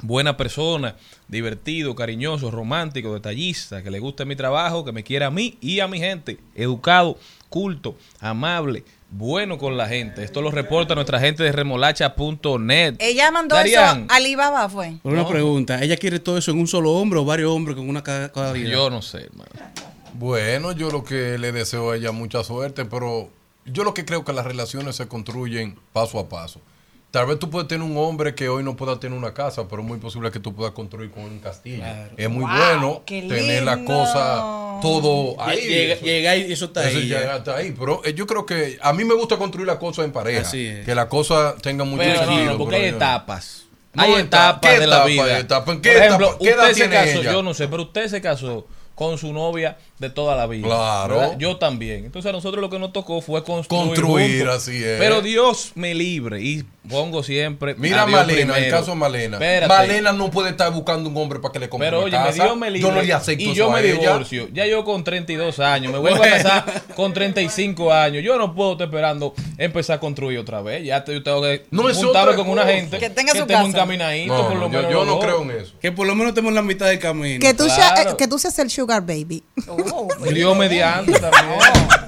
Buena persona, divertido, cariñoso, romántico, detallista, que le guste mi trabajo, que me quiera a mí y a mi gente. Educado, culto, amable, bueno con la gente. Esto lo reporta nuestra gente de remolacha.net. Ella mandó Darían, eso a Alibaba, fue. Por una pregunta, ¿ella quiere todo eso en un solo hombre o varios hombres con una cada, cada día? Yo no sé, hermano. Bueno, yo lo que le deseo a ella mucha suerte, pero yo lo que creo que las relaciones se construyen paso a paso. Tal vez tú puedes tener un hombre que hoy no pueda tener una casa, pero es muy posible que tú puedas construir con un castillo. Es muy Wow, bueno tener la lindo. Todo ahí. Llega, llega y eso está eso ahí. llega hasta ahí. Pero eh, yo creo que a mí me gusta construir las cosas en pareja. Así es. Que la cosa tenga mucho Pero no, sentido. no, porque pero hay etapas. No, hay etapa- etapas ¿qué de la etapa vida. hay etapa? ¿En qué Por ejemplo, etapa- qué edad usted se tiene casó, ella? yo no sé, pero usted se casó con su novia de toda la vida. Claro. ¿verdad? Yo también. Entonces a nosotros lo que nos tocó fue construir. Construir, juntos. así es. Pero Dios me libre y pongo siempre. Mira a Malena, el primero. caso de Malena. Espérate. Malena no puede estar buscando un hombre para que le compre Pero una oye, casa. Dios me libre. Yo no le acepto y eso yo a me ella. divorcio. Ya yo con 32 años. Me vuelvo a casar con 35 años. Yo no puedo estar esperando empezar a construir otra vez. Ya te- yo tengo que No, es juntarme con una gente Que tenga su estemos casa. encaminaditos, No, por lo yo, menos yo no creo en eso. Que por lo menos estemos en la mitad del camino. Que tú, Claro. seas, eh, que tú seas el sugar baby. Oh, Dios mediante también.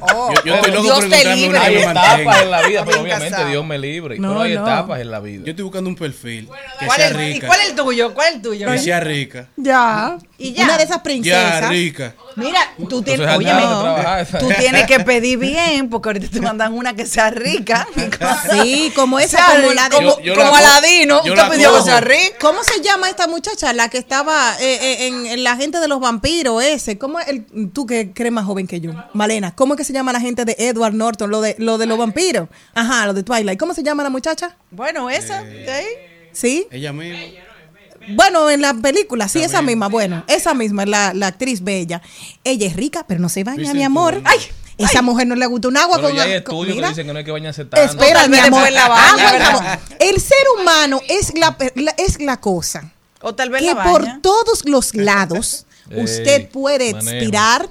oh. Yo, yo estoy loco Dios por te libre. Hay etapas en la vida, pero obviamente. Dios me libre. No, pero hay no. etapas en la vida. Yo estoy buscando un perfil que ¿Cuál sea es, ¿Y cuál es el tuyo? ¿Cuál es el tuyo? Que sea rica. Ya. Y ya. Una de esas Ya, princesas. rica. Mira, tú tienes, Entonces, oye, tú tienes que pedir bien, porque ahorita te mandan una que sea rica. Sí, como esa, Sea como la de... como, Yo- yo como la co- Aladino, usted la pidió que sea rica. ¿Cómo se llama esta muchacha? La que estaba eh, eh, en, en la gente de los vampiros, ese. ¿Cómo es el, tú que crees más joven que yo? Malena, ¿cómo es que se llama la gente de Edward Norton, lo de, lo de los vampiros? Ajá, lo de Twilight. ¿Cómo se llama la muchacha? Bueno, esa, Eh. ¿sí? Ella misma. Bueno, en la película, sí, esa misma. Bueno, esa misma, la, la actriz bella. Ella es rica, pero no se baña, Dicen mi amor. tú. Ay, esa mujer no le gusta un agua Pero con ya hay estudios que dicen que no hay que bañarse tanto. Espera, mi amor. El ser humano es la, la- es la cosa O tal vez que la por todos los lados Ey, usted puede manejo. expirar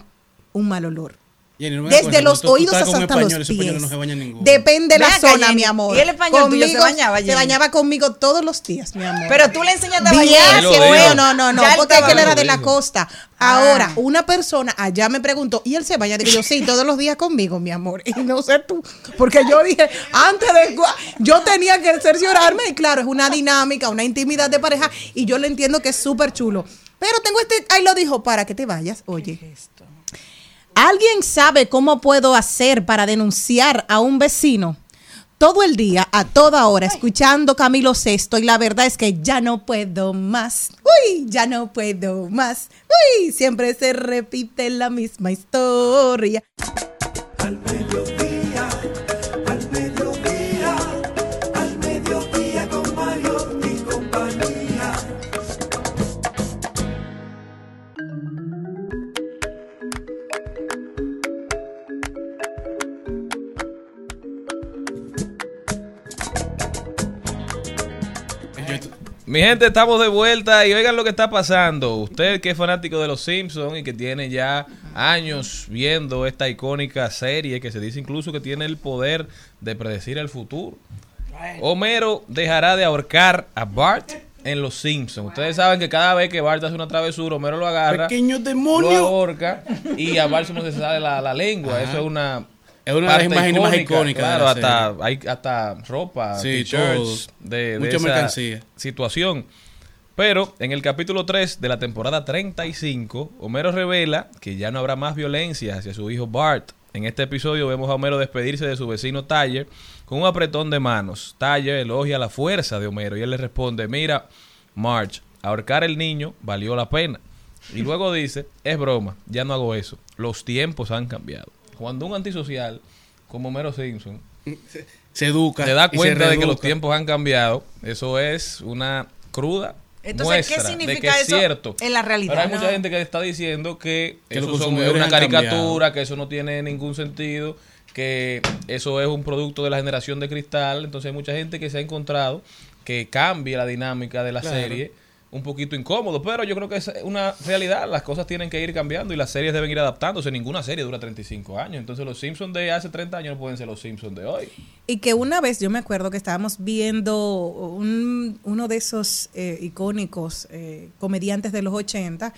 un mal olor. Jenny, no Desde cuenta, los tú- oídos hasta español, los pies. no se baña ninguno. Depende de la acá, zona, Jenny. mi amor. ¿Y el español tuyo se bañaba, Se Jenny? bañaba conmigo todos los días, mi amor. Pero tú le enseñaste a bañar. no, no, no, Ya él porque él era de la costa. Ahora, una persona allá me preguntó, ¿y él se baña? Digo yo, sí, todos los días conmigo, mi amor. Y no sé tú, porque yo dije, antes de, yo tenía que cerciorarme, y claro, es una dinámica, una intimidad de pareja, y yo le entiendo que es súper chulo. Pero tengo este, ahí lo dijo, para que te vayas, oye. ¿Alguien sabe cómo puedo hacer para denunciar a un vecino? todo el día, a toda hora, escuchando Camilo Sesto y la verdad es que ya no puedo más. Uy, ya no puedo más. Uy, siempre se repite la misma historia. Al mediodía, Mi gente, estamos de vuelta y oigan lo que está pasando. Usted que es fanático de los Simpsons y que tiene ya años viendo esta icónica serie que se dice incluso que tiene el poder de predecir el futuro. Homero dejará de ahorcar a Bart en los Simpsons. Ustedes saben que cada vez que Bart hace una travesura, Homero lo agarra, Pequeño lo demonio. ahorca y a Bart se le sale la, la lengua. Eso es una Es una de las imágenes más icónicas Claro, la hasta, hay hasta ropa, Sí, t-shirts, de, de Mucha esa mercancía. situación. Pero en el capítulo 3 de la temporada 35, Homero revela que ya no habrá más violencia hacia su hijo Bart. En este episodio vemos a Homero despedirse de su vecino Tyler con un apretón de manos. Tyler elogia la fuerza de Homero y él le responde, mira, Marge, ahorcar el niño valió la pena. Y luego dice, es broma, ya no hago eso. Los tiempos han cambiado. Cuando un antisocial como Homero Simpson Se educa. se da se cuenta de que los tiempos han cambiado, eso es una cruda Entonces, ¿qué muestra de significa que es eso cierto. en la realidad? Pero hay No. mucha gente que está diciendo que, eso son- es una caricatura, cambiado. que eso no tiene ningún sentido, que eso es un producto de la generación de cristal. Entonces hay mucha gente que se ha encontrado que cambia la dinámica de la Claro. serie un poquito incómodo, pero yo creo que es una realidad, las cosas tienen que ir cambiando y las series deben ir adaptándose, ninguna serie dura 35 años, entonces los Simpsons de hace 30 años no pueden ser los Simpsons de hoy. Y que una vez yo me acuerdo que estábamos viendo un- uno de esos eh, icónicos eh, comediantes de los 80,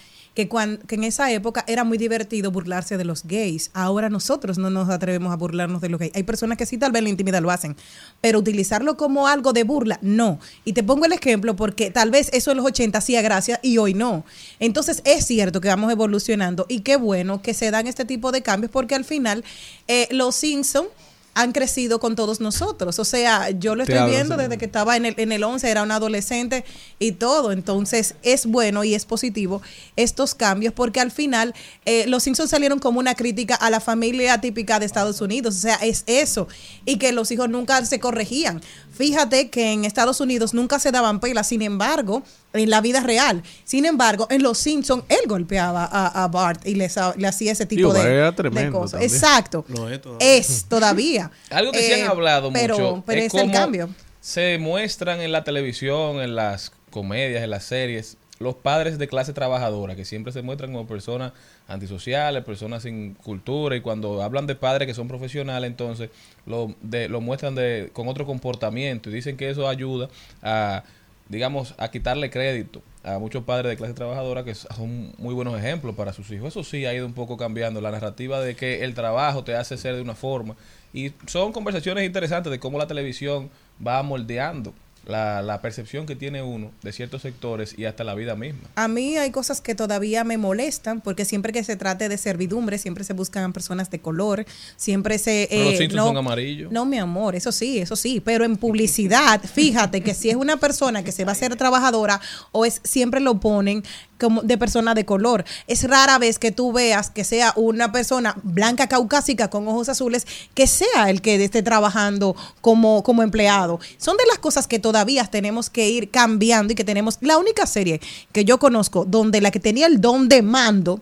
que, en esa época era muy divertido burlarse de los gays. Ahora nosotros no nos atrevemos a burlarnos de los gays. Hay personas que sí tal vez en la intimidad lo hacen, pero utilizarlo como algo de burla, no. Y te pongo el ejemplo porque tal vez eso en los 80 hacía gracia y hoy no. Entonces es cierto que vamos evolucionando y qué bueno que se dan este tipo de cambios porque al final eh, los Simpsons han crecido con todos nosotros. O sea, yo lo estoy viendo desde que estaba en el, en el 11, era un adolescente y todo. Entonces, es bueno y es positivo estos cambios porque al final eh, los Simpsons salieron como una crítica a la familia típica de Estados Unidos. O sea, es eso. Y que los hijos nunca se corregían. Fíjate que en Estados Unidos nunca se daban pelas, sin embargo, en la vida real. Sin embargo, en Los Simpsons, él golpeaba a, a Bart y les le hacía ese tipo de, era de tremendo cosas. también. Exacto. Lo es todavía. Es todavía. Algo que sí Eh, han hablado pero, mucho Pero es, es, el cambio. se muestran en la televisión, en las comedias, en las series, los padres de clase trabajadora, que siempre se muestran como personas antisociales, personas sin cultura, y cuando hablan de padres que son profesionales, entonces lo, de, lo muestran de, con otro comportamiento y dicen que eso ayuda a, digamos, a quitarle crédito a muchos padres de clase trabajadora que son muy buenos ejemplos para sus hijos. Eso sí ha ido un poco cambiando la narrativa de que el trabajo te hace ser de una forma. Y son conversaciones interesantes de cómo la televisión va moldeando la, la percepción que tiene uno de ciertos sectores y hasta la vida misma. A mí hay cosas que todavía me molestan porque siempre que se trate de servidumbre, siempre se buscan personas de color, siempre se... Pero los eh, Simpsons no, son amarillos. No, mi amor, eso sí, eso sí, pero en publicidad, fíjate que si es una persona que se va a ser trabajadora o es siempre lo ponen de persona de color. Es rara vez que tú veas que sea una persona blanca caucásica con ojos azules que sea el que esté trabajando como, como empleado. Son de las cosas que todavía tenemos que ir cambiando y que tenemos. La única serie que yo conozco donde la que tenía el don de mando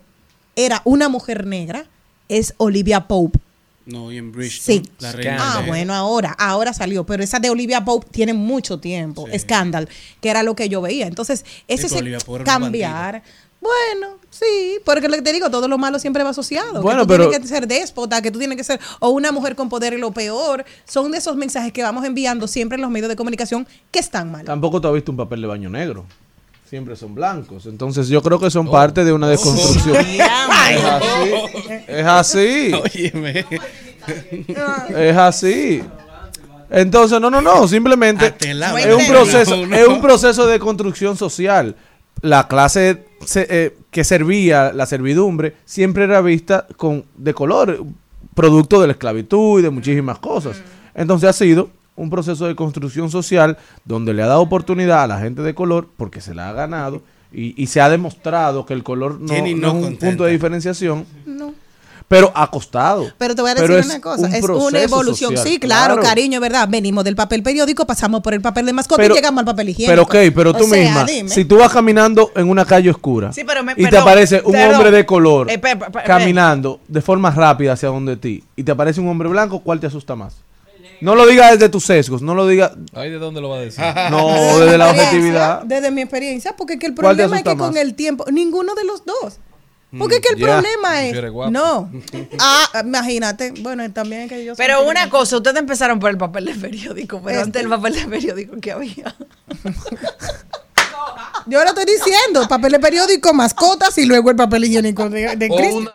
era una mujer negra es Olivia Pope. No, y en Bridge. Sí. La reina Ah, de- bueno, ahora, ahora salió, pero esa de Olivia Pope tiene mucho tiempo, Sí. Scandal, que era lo que yo veía. Entonces, ese era una cambiar. Bueno, sí, porque lo que te digo, todo lo malo siempre va asociado. Bueno, que tú pero- tienes que ser déspota, que tú tienes que ser o una mujer con poder y lo peor. Son de esos mensajes que vamos enviando siempre en los medios de comunicación que están mal. Tampoco tú has visto un papel de baño negro. Siempre son blancos. Entonces yo creo que son parte de una desconstrucción. es así. Es así. Es así. Entonces, no, no, no, simplemente es un proceso, es un proceso de construcción social. La clase se- eh, que servía, la servidumbre, siempre era vista con de color, producto de la esclavitud y de muchísimas cosas. Entonces ha sido un proceso de construcción social donde le ha dado oportunidad a la gente de color porque se la ha ganado y, y se ha demostrado que el color no, Jenny no no es un contenta. punto de diferenciación, No. pero ha costado. Pero te voy a decir Pero una cosa, un es una proceso evolución. social, sí, claro, claro. cariño, ¿verdad? Venimos del papel periódico, pasamos por el papel de mascota Pero- y llegamos al papel higiénico. Pero ok, pero O tú sea, misma, dime. si tú vas caminando en una calle oscura Sí, pero me- y te aparece un hombre de color Eh, caminando de forma rápida hacia donde ti y te aparece un hombre blanco, ¿cuál te asusta más? No lo digas desde tus sesgos, no lo digas, Ay, ¿de dónde lo va a decir? no, Desde la objetividad. Desde mi experiencia, porque que el ¿Cuál te problema es que con el tiempo, ninguno de los dos. Porque que el problema es. No. Ah, imagínate. Bueno, también es que yo soy Pero una cosa, ustedes empezaron por el papel de periódico, pero Este. antes del papel de periódico que había. Yo lo estoy diciendo: papel de periódico, mascotas y luego el papel higiénico de, de Cristo.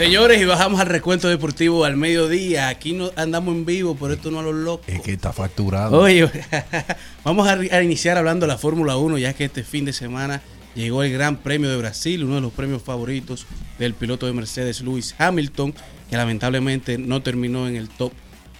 Señores, y bajamos al recuento deportivo al mediodía. Aquí no andamos en vivo, por esto no a los locos. Es que está facturado. Oye, vamos a, a iniciar hablando de la Fórmula 1, ya que este fin de semana llegó el Gran Premio de Brasil, uno de los premios favoritos del piloto de Mercedes, Lewis Hamilton, que lamentablemente no terminó en el top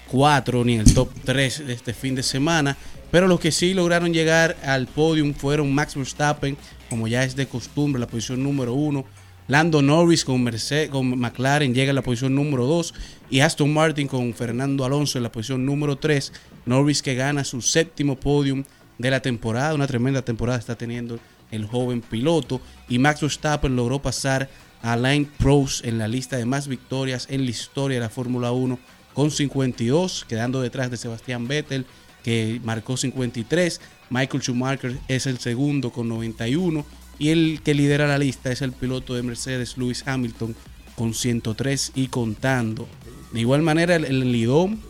4 ni en el top 3 de este fin de semana. Pero los que sí lograron llegar al podium fueron Max Verstappen, como ya es de costumbre, la posición número 1. Lando Norris con, Mercedes, con McLaren llega en la posición número 2 y Aston Martin con Fernando Alonso en la posición número 3. Norris que gana su séptimo podium de la temporada, una tremenda temporada está teniendo el joven piloto y Max Verstappen logró pasar a Line Pros en la lista de más victorias en la historia de la Fórmula 1 con 52, quedando detrás de Sebastián Vettel que marcó 53. Michael Schumacher es el segundo con 91 y el que lidera la lista es el piloto de Mercedes Lewis Hamilton con 103 y contando. De igual manera el, el Lidón,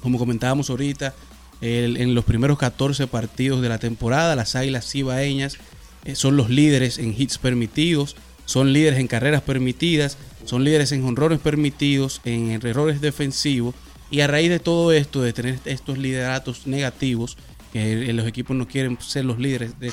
como comentábamos ahorita, en los primeros 14 partidos de la temporada, las Águilas Cibaeñas eh, son los líderes en hits permitidos, son líderes en carreras permitidas, son líderes en honrones permitidos, en errores defensivos. Y a raíz de todo esto, de tener estos lideratos negativos, que los equipos no quieren ser los líderes de,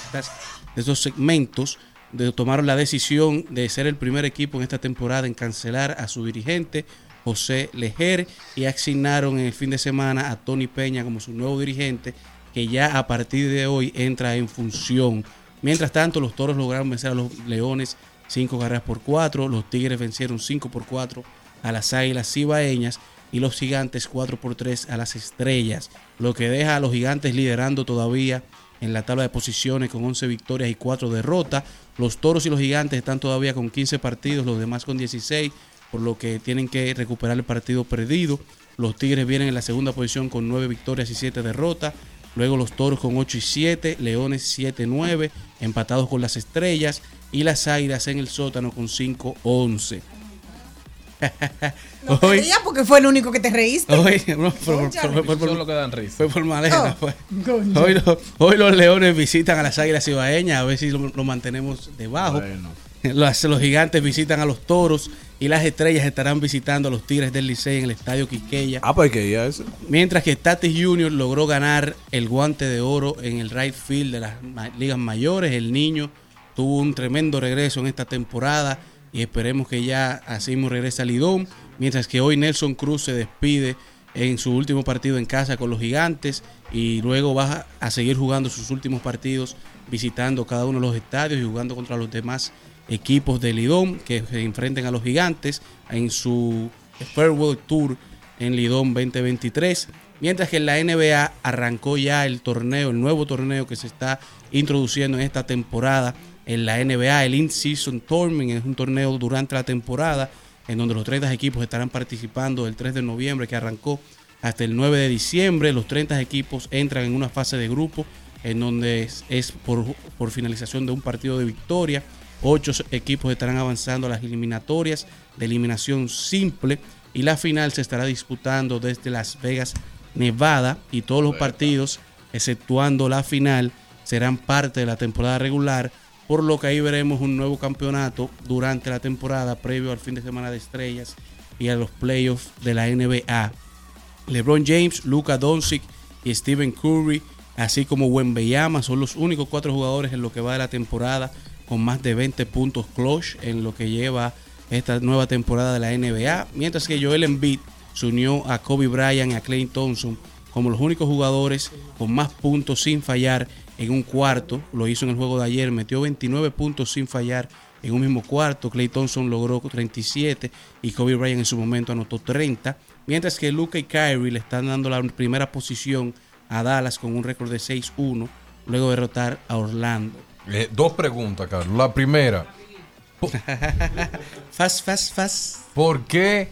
estos segmentos, de, tomaron la decisión de ser el primer equipo en esta temporada en cancelar a su dirigente, José Lejer, y asignaron en el fin de semana a Tony Peña como su nuevo dirigente, que ya a partir de hoy entra en función. Mientras tanto, los toros lograron vencer a los leones 5 carreras por 4, los tigres vencieron 5 por 4 a las águilas cibaeñas y los gigantes 4 por 3 a las estrellas, lo que deja a los gigantes liderando todavía en la tabla de posiciones con 11 victorias y 4 derrotas. Los toros y los gigantes están todavía con 15 partidos, los demás con 16, por lo que tienen que recuperar el partido perdido. Los tigres vienen en la segunda posición con 9 victorias y 7 derrotas. Luego los toros con 8 y 7, leones 7 y 9, empatados con las estrellas. Y las águilas en el sótano con 5 11. No te rías porque fue el único que te reíste. Hoy, no, fue, por- por- Solo que dan risa. fue por maleta. Oh. Hoy, lo- hoy los leones visitan a las águilas cibaeñas, a ver si lo, lo mantenemos debajo. Bueno. Los, los gigantes visitan a los toros y las estrellas estarán visitando a los tigres del Licey en el estadio Quisqueya. Ah, pues que ir a eso. Mientras que Tatis Jr. logró ganar el guante de oro en el right field de las ligas mayores. El niño tuvo un tremendo regreso en esta temporada y esperemos que ya así mismo regrese al Lidón. Mientras que hoy Nelson Cruz se despide en su último partido en casa con los gigantes y luego va a seguir jugando sus últimos partidos visitando cada uno de los estadios y jugando contra los demás equipos de Lidón que se enfrenten a los gigantes en su Farewell Tour en Lidón 2023. Mientras que en la NBA arrancó ya el torneo, el nuevo torneo que se está introduciendo en esta temporada en la NBA, el In-Season Tournament, es un torneo durante la temporada en donde los 30 equipos estarán participando el 3 de noviembre que arrancó hasta el 9 de diciembre. Los 30 equipos entran en una fase de grupo en donde es, es por, por finalización de un partido de victoria. Ocho equipos estarán avanzando a las eliminatorias de eliminación simple y la final se estará disputando desde Las Vegas, Nevada y todos los partidos, exceptuando la final, serán parte de la temporada regular, por lo que ahí veremos un nuevo campeonato durante la temporada previo al fin de semana de estrellas y a los playoffs de la NBA. LeBron James, Luka Doncic y Stephen Curry, así como Wembeyama, son los únicos cuatro jugadores en lo que va de la temporada con más de 20 puntos clutch en lo que lleva esta nueva temporada de la NBA, mientras que Joel Embiid se unió a Kobe Bryant y a Clay Thompson como los únicos jugadores con más puntos sin fallar en un cuarto. Lo hizo en el juego de ayer, metió 29 puntos sin fallar en un mismo cuarto. Clay Thompson logró 37 y Kobe Bryant en su momento anotó 30. Mientras que Luca y Kyrie le están dando la primera posición a Dallas con un récord de 6-1, luego de derrotar a Orlando. Eh, dos preguntas, Carlos. La primera, fast, fast, fast. ¿por qué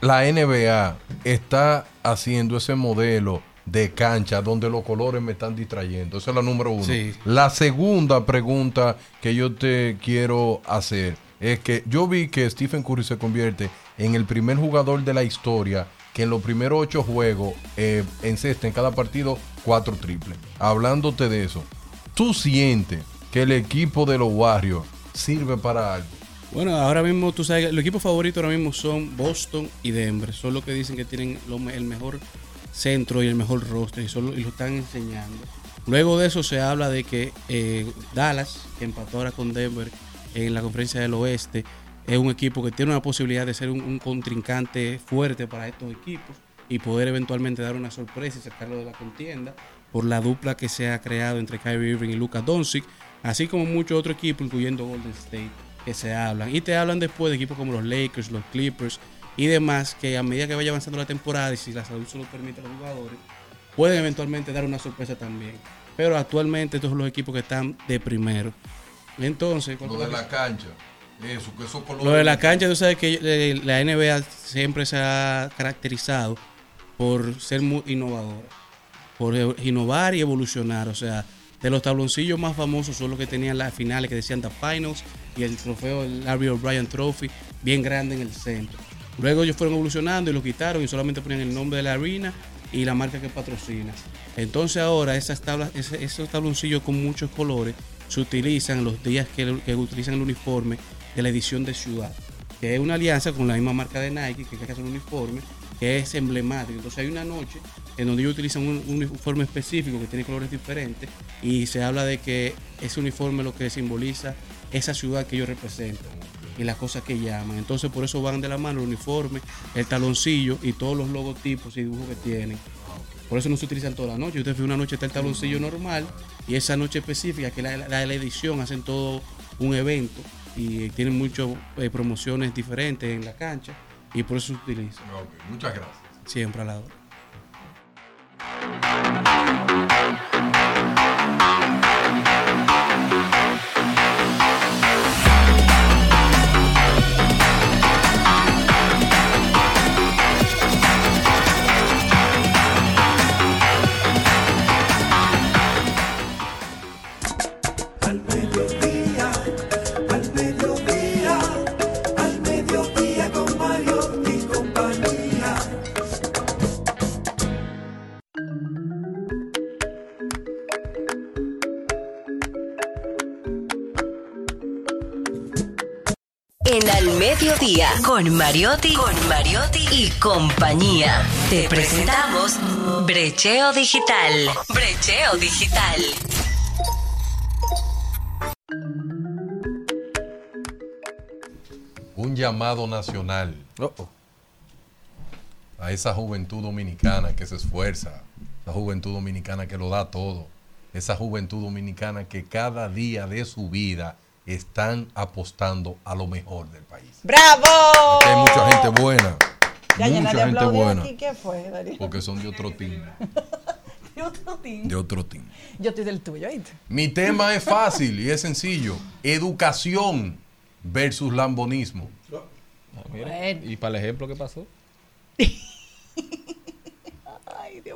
la NBA está haciendo ese modelo de cancha donde los colores me están distrayendo? Esa es la número uno. Sí. La segunda pregunta que yo te quiero hacer es que yo vi que Stephen Curry se convierte en el primer jugador de la historia que en los primeros ocho juegos eh, encesta en cada partido cuatro triples. Hablándote de eso, ¿tú sientes que el equipo de los Warriors sirve para algo? Bueno, ahora mismo tú sabes, que los equipos favoritos ahora mismo son Boston y Denver. Son los que dicen que tienen lo el mejor centro y el mejor roster y, solo- lo están enseñando. Luego de eso se habla de que eh, Dallas, que empató ahora con Denver en la conferencia del oeste, es un equipo que tiene una posibilidad de ser un, un contrincante fuerte para estos equipos y poder eventualmente dar una sorpresa y sacarlo de la contienda por la dupla que se ha creado entre Kyrie Irving y Luka Doncic, así como muchos otros equipos, incluyendo Golden State, que se hablan. Y te hablan después de equipos como los Lakers, los Clippers y demás, que a medida que vaya avanzando la temporada y si la salud se lo permite a los jugadores, pueden eventualmente dar una sorpresa también. Pero actualmente estos son los equipos que están de primero. Entonces, ¿cuál Lo de la- cancha. Eso, que lo de la cancha, tú sabes que eh, la NBA siempre se ha caracterizado por ser muy innovadora, por e- innovar y evolucionar. O sea, de los tabloncillos más famosos son los que tenían las finales que decían The Finals y el trofeo, el Larry O'Brien Trophy, bien grande en el centro. Luego ellos fueron evolucionando y lo quitaron y solamente ponían el nombre de la arena y la marca que patrocina. Entonces ahora esas tablas, esos tabloncillos con muchos colores se utilizan los días que, utilizan el uniforme de la edición de ciudad, que es una alianza con la misma marca de Nike que hace el uniforme, que es emblemático. Entonces hay una noche en donde ellos utilizan un, un uniforme específico que tiene colores diferentes y se habla de que ese uniforme lo que simboliza esa ciudad que ellos representan y las cosas que llaman. Entonces por eso van de la mano el uniforme, el taloncillo y todos los logotipos y dibujos que tienen. Por eso no se utilizan toda la noche. Usted ve una noche está el taloncillo normal y esa noche específica, que es la, la, la edición, hacen todo un evento y tienen muchas eh, promociones diferentes en la cancha y por eso se utiliza. Muchas gracias. Siempre a la Con Mariotti, con Mariotti y compañía. Te presentamos Brecheo Digital. Brecheo Digital. Un llamado nacional Oh, oh. a esa juventud dominicana que se esfuerza, esa juventud dominicana que lo da todo, esa juventud dominicana que cada día de su vida están apostando a lo mejor del país. ¡Bravo! Aquí hay mucha gente buena, Ya llena mucha de gente buena, aquí. ¿Qué fue, Darío? porque son de otro team, De otro team. de otro team. Yo estoy del tuyo, ¿oíste? Mi tema es fácil y es sencillo, educación versus lambonismo. Ah, mira, Bueno. Y para el ejemplo que pasó.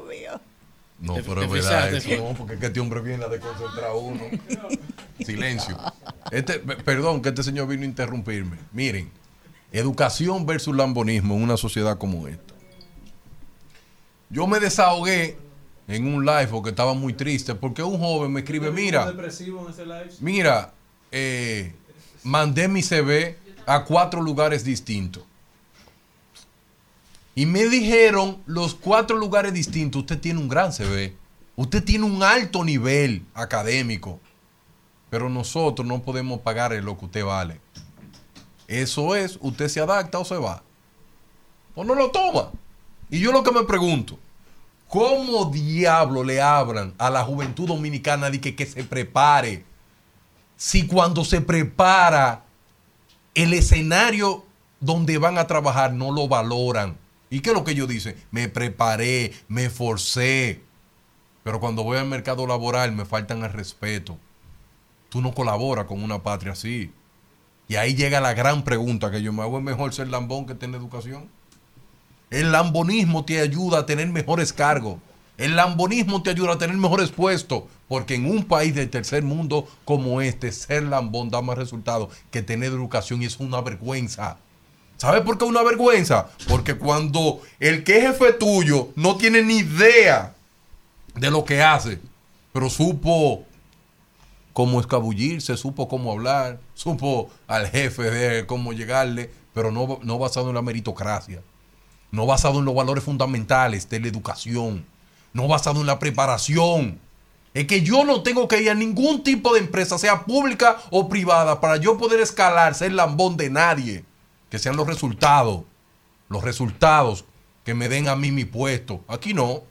mío. No, Te- pero te es verdad eso, no, porque es que este hombre viene a desconcentrar a uno. Silencio. Este, pe- perdón que este señor vino a interrumpirme. Miren, educación versus lambonismo en una sociedad como esta. Yo me desahogué en un live porque estaba muy triste porque un joven me escribe, mira, mira, eh, mandé mi CV a cuatro lugares distintos. Y me dijeron los cuatro lugares distintos, usted tiene un gran CV, usted tiene un alto nivel académico, pero nosotros no podemos pagarle lo que usted vale. Eso es, usted se adapta o se va. O no lo toma. Y yo lo que me pregunto, ¿cómo diablo le hablan a la juventud dominicana de que se prepare? Si cuando se prepara el escenario donde van a trabajar no lo valoran. ¿Y qué es lo que ellos dicen? Me preparé, me forcé. Pero cuando voy al mercado laboral me faltan el respeto. Tú no colaboras con una patria así. Y ahí llega la gran pregunta que yo me hago, ¿es mejor ser lambón que tener educación? El lambonismo te ayuda a tener mejores cargos. El lambonismo te ayuda a tener mejores puestos. Porque en un país del tercer mundo como este, ser lambón da más resultados que tener educación y es una vergüenza. ¿Sabes por qué una vergüenza? Porque cuando el que es jefe tuyo no tiene ni idea de lo que hace, pero supo cómo escabullirse, supo cómo hablar, supo al jefe de cómo llegarle, pero no, no basado en la meritocracia, no basado en los valores fundamentales de la educación, no basado en la preparación. Es que yo no tengo que ir a ningún tipo de empresa, sea pública o privada, para yo poder escalar, ser lambón de nadie. Que sean los resultados, los resultados que me den a mí mi puesto. Aquí no.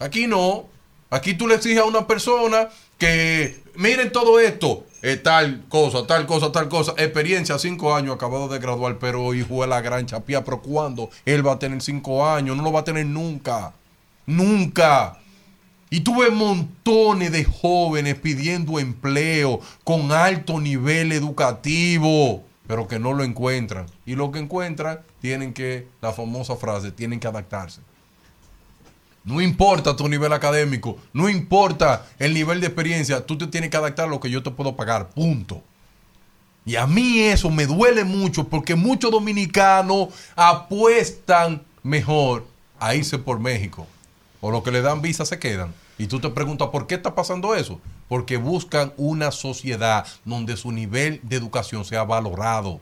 Aquí no. Aquí tú le exiges a una persona que miren todo esto. eh, tal cosa, tal cosa, tal cosa. Experiencia, cinco años, acabado de graduar, pero hijo de la gran chapía. Pero ¿cuándo? Él va a tener cinco años, no lo va a tener nunca. Nunca. Y tuve montones de jóvenes pidiendo empleo con alto nivel educativo, pero que no lo encuentran. Y lo que encuentran, tienen que, la famosa frase, tienen que adaptarse. No importa tu nivel académico, no importa el nivel de experiencia, tú te tienes que adaptar a lo que yo te puedo pagar, punto. Y a mí eso me duele mucho porque muchos dominicanos apuestan mejor a irse por México. O lo que le dan visa se quedan. Y tú te preguntas, ¿por qué está pasando eso? Porque buscan una sociedad donde su nivel de educación sea valorado.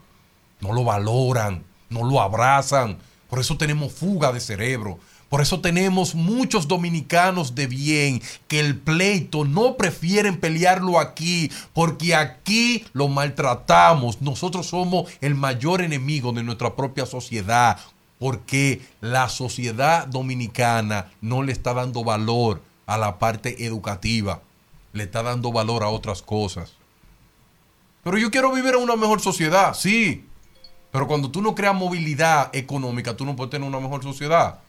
No lo valoran, no lo abrazan. Por eso tenemos fuga de cerebro. Por eso tenemos muchos dominicanos de bien que el pleito no prefieren pelearlo aquí, porque aquí lo maltratamos. Nosotros somos el mayor enemigo de nuestra propia sociedad, porque la sociedad dominicana no le está dando valor a la parte educativa, le está dando valor a otras cosas. Pero yo quiero vivir en una mejor sociedad, sí. Pero cuando tú no creas movilidad económica, tú no puedes tener una mejor sociedad.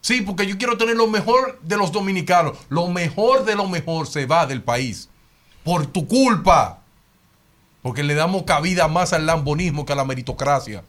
Sí, porque yo quiero tener lo mejor de los dominicanos. Lo mejor de lo mejor se va del país. Por tu culpa. Porque le damos cabida más al lambonismo que a la meritocracia.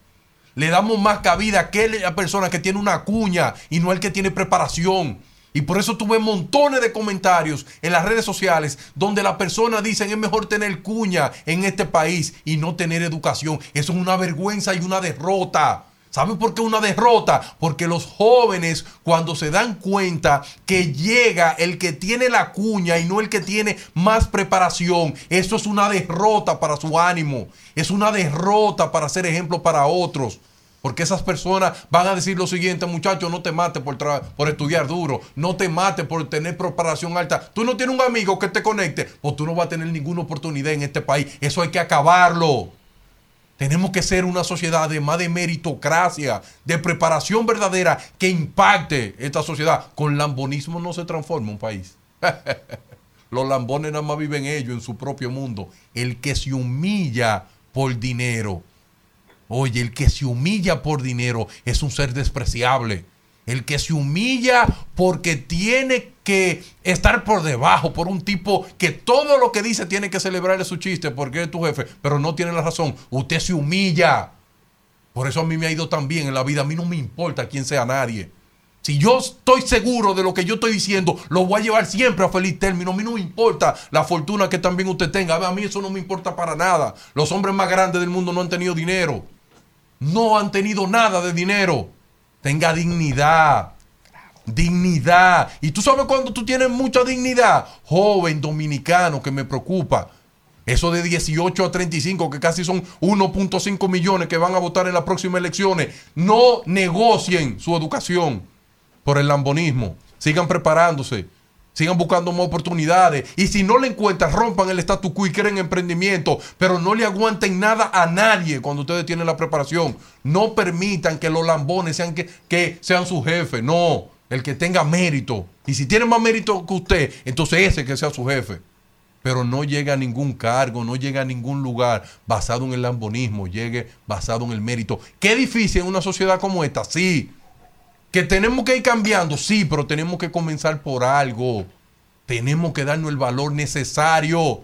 Le damos más cabida a aquella persona que tiene una cuña y no el que tiene preparación. Y por eso tuve montones de comentarios en las redes sociales donde las personas dicen es mejor tener cuña en este país y no tener educación. Eso es una vergüenza y una derrota. ¿Sabe por qué una derrota? Porque los jóvenes cuando se dan cuenta que llega el que tiene la cuña y no el que tiene más preparación, eso es una derrota para su ánimo, es una derrota para ser ejemplo para otros. Porque esas personas van a decir lo siguiente, muchacho, no te mates por, por estudiar duro, no te mates por tener preparación alta. Tú no tienes un amigo que te conecte, pues tú no vas a tener ninguna oportunidad en este país. Eso hay que acabarlo. Tenemos que ser una sociedad de más de meritocracia, de preparación verdadera que impacte esta sociedad. Con lambonismo no se transforma un país. Los lambones nada más viven ellos en su propio mundo. El que se humilla por dinero. Oye, el que se humilla por dinero es un ser despreciable. El que se humilla porque tiene que estar por debajo, por un tipo que todo lo que dice tiene que celebrarle su chiste porque es tu jefe, pero no tiene la razón. Usted se humilla. Por eso a mí me ha ido tan bien en la vida. A mí no me importa quién sea nadie. Si yo estoy seguro de lo que yo estoy diciendo, lo voy a llevar siempre a feliz término. A mí no me importa la fortuna que también usted tenga. A mí eso no me importa para nada. Los hombres más grandes del mundo no han tenido dinero. No han tenido nada de dinero. Tenga dignidad. Dignidad. Y tú sabes cuando tú tienes mucha dignidad. Joven dominicano que me preocupa. Eso de 18 a 35, que casi son 1.5 millones que van a votar en las próximas elecciones. No negocien su educación por el lambonismo. Sigan preparándose. Sigan buscando más oportunidades. Y si no le encuentran, rompan el status quo y creen emprendimiento. Pero no le aguanten nada a nadie cuando ustedes tienen la preparación. No permitan que los lambones sean, que, que sean su jefe. No. El que tenga mérito. Y si tiene más mérito que usted, entonces ese que sea su jefe. Pero no llega a ningún cargo, no llega a ningún lugar basado en el lambonismo, llegue basado en el mérito. Qué difícil en una sociedad como esta, sí. Que tenemos que ir cambiando, sí, pero tenemos que comenzar por algo. Tenemos que darnos el valor necesario.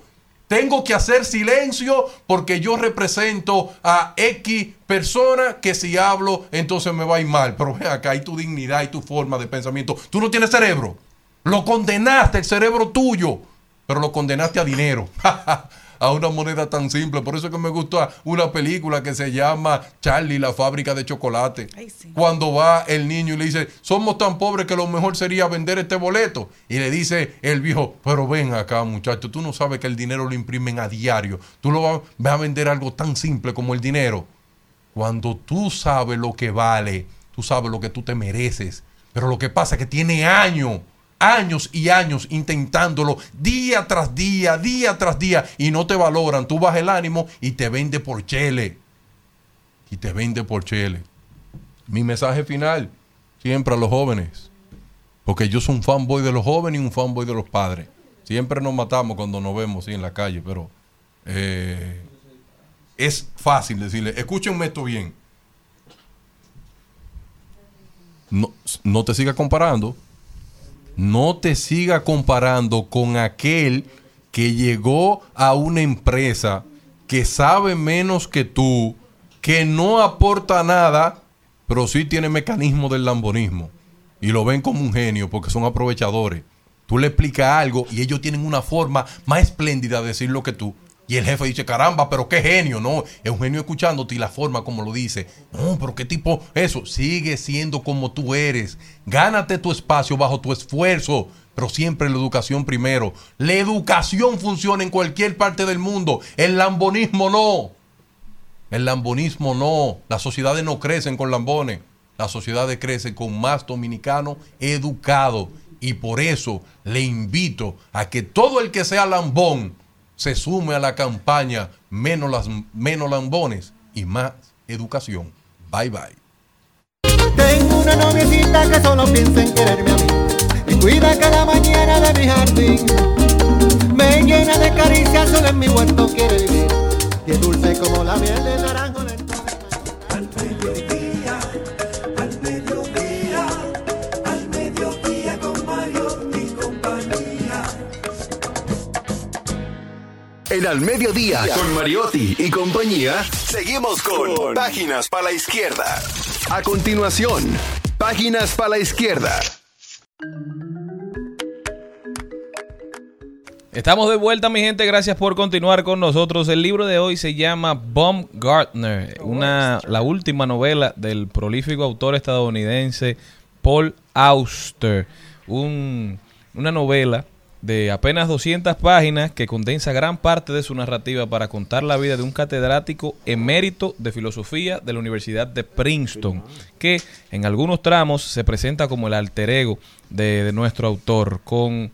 Tengo que hacer silencio porque yo represento a X persona que si hablo entonces me va a ir mal. Pero ve acá, hay tu dignidad y tu forma de pensamiento. Tú no tienes cerebro. Lo condenaste, el cerebro tuyo, pero lo condenaste a dinero. a una moneda tan simple. Por eso es que me gusta una película que se llama Charlie, la fábrica de chocolate. Cuando va el niño y le dice, somos tan pobres que lo mejor sería vender este boleto. Y le dice el viejo, pero ven acá muchacho, tú no sabes que el dinero lo imprimen a diario. Tú lo vas, vas a vender algo tan simple como el dinero. Cuando tú sabes lo que vale, tú sabes lo que tú te mereces. Pero lo que pasa es que tiene años años y años intentándolo día tras día, día tras día y no te valoran. Tú bajas el ánimo y te vende por chele. Y te vende por chele. Mi mensaje final, siempre a los jóvenes. Porque yo soy un fanboy de los jóvenes y un fanboy de los padres. Siempre nos matamos cuando nos vemos en la calle, pero eh, es fácil decirle, escúchenme esto bien. No, no te sigas comparando no te siga comparando con aquel que llegó a una empresa que sabe menos que tú, que no aporta nada, pero sí tiene mecanismo del lambonismo. Y lo ven como un genio porque son aprovechadores. Tú le explicas algo y ellos tienen una forma más espléndida de decirlo que tú. Y el jefe dice, caramba, pero qué genio, ¿no? Es un genio escuchándote y la forma como lo dice. No, pero qué tipo, eso, sigue siendo como tú eres. Gánate tu espacio bajo tu esfuerzo, pero siempre la educación primero. La educación funciona en cualquier parte del mundo. El lambonismo no. El lambonismo no. Las sociedades no crecen con lambones. Las sociedades crecen con más dominicanos educados. Y por eso le invito a que todo el que sea lambón, se sume a la campaña menos, las, menos lambones y más educación. Bye bye. Tengo una noviecita que solo piensa en quererme a mí y cuida cada mañana de mi jardín. Me llena de caricias, solo en mi huerto quiere vivir y es dulce como la miel de naranjo. Al Mediodía, con Mariotti y compañía, seguimos con Páginas para la Izquierda. A continuación, Páginas para la Izquierda. Estamos de vuelta, mi gente. Gracias por continuar con nosotros. El libro de hoy se llama Baumgartner, una, la última novela del prolífico autor estadounidense Paul Auster. Un- una novela de apenas 200 páginas que condensa gran parte de su narrativa para contar la vida de un catedrático emérito de filosofía de la Universidad de Princeton, que en algunos tramos se presenta como el alter ego de, de nuestro autor, con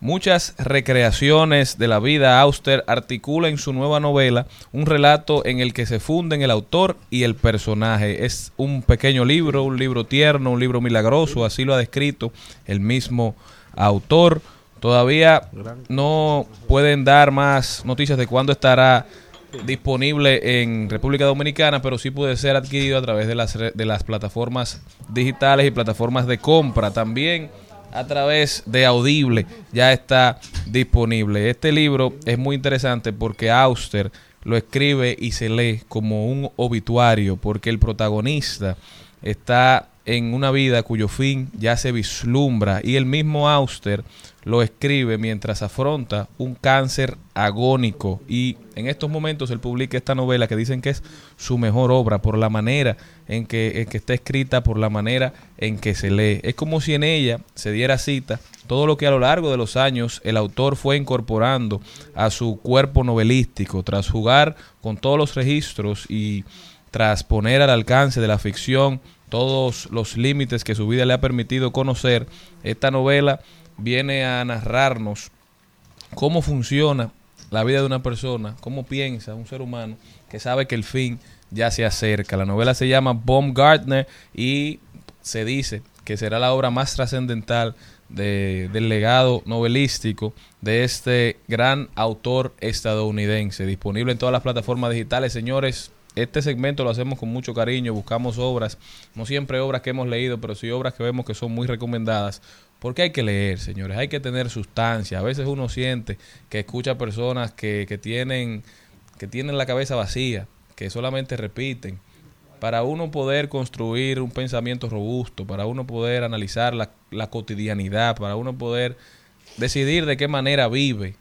muchas recreaciones de la vida, Auster articula en su nueva novela un relato en el que se funden el autor y el personaje. Es un pequeño libro, un libro tierno, un libro milagroso, así lo ha descrito el mismo autor. Todavía no pueden dar más noticias de cuándo estará disponible en República Dominicana, pero sí puede ser adquirido a través de las, de las plataformas digitales y plataformas de compra. También a través de Audible ya está disponible. Este libro es muy interesante porque Auster lo escribe y se lee como un obituario, porque el protagonista está en una vida cuyo fin ya se vislumbra y el mismo Auster lo escribe mientras afronta un cáncer agónico y en estos momentos él publica esta novela que dicen que es su mejor obra por la manera en que, en que está escrita, por la manera en que se lee. Es como si en ella se diera cita todo lo que a lo largo de los años el autor fue incorporando a su cuerpo novelístico tras jugar con todos los registros y tras poner al alcance de la ficción todos los límites que su vida le ha permitido conocer, esta novela viene a narrarnos cómo funciona la vida de una persona, cómo piensa un ser humano que sabe que el fin ya se acerca. La novela se llama Baumgartner y se dice que será la obra más trascendental de- del legado novelístico de este gran autor estadounidense, disponible en todas las plataformas digitales. Señores, este segmento lo hacemos con mucho cariño, buscamos obras, no siempre obras que hemos leído, pero sí obras que vemos que son muy recomendadas. Porque hay que leer, señores, hay que tener sustancia. A veces uno siente que escucha personas que, que tienen, que tienen la cabeza vacía, que solamente repiten para uno poder construir un pensamiento robusto, para uno poder analizar la, la cotidianidad, para uno poder decidir de qué manera vive,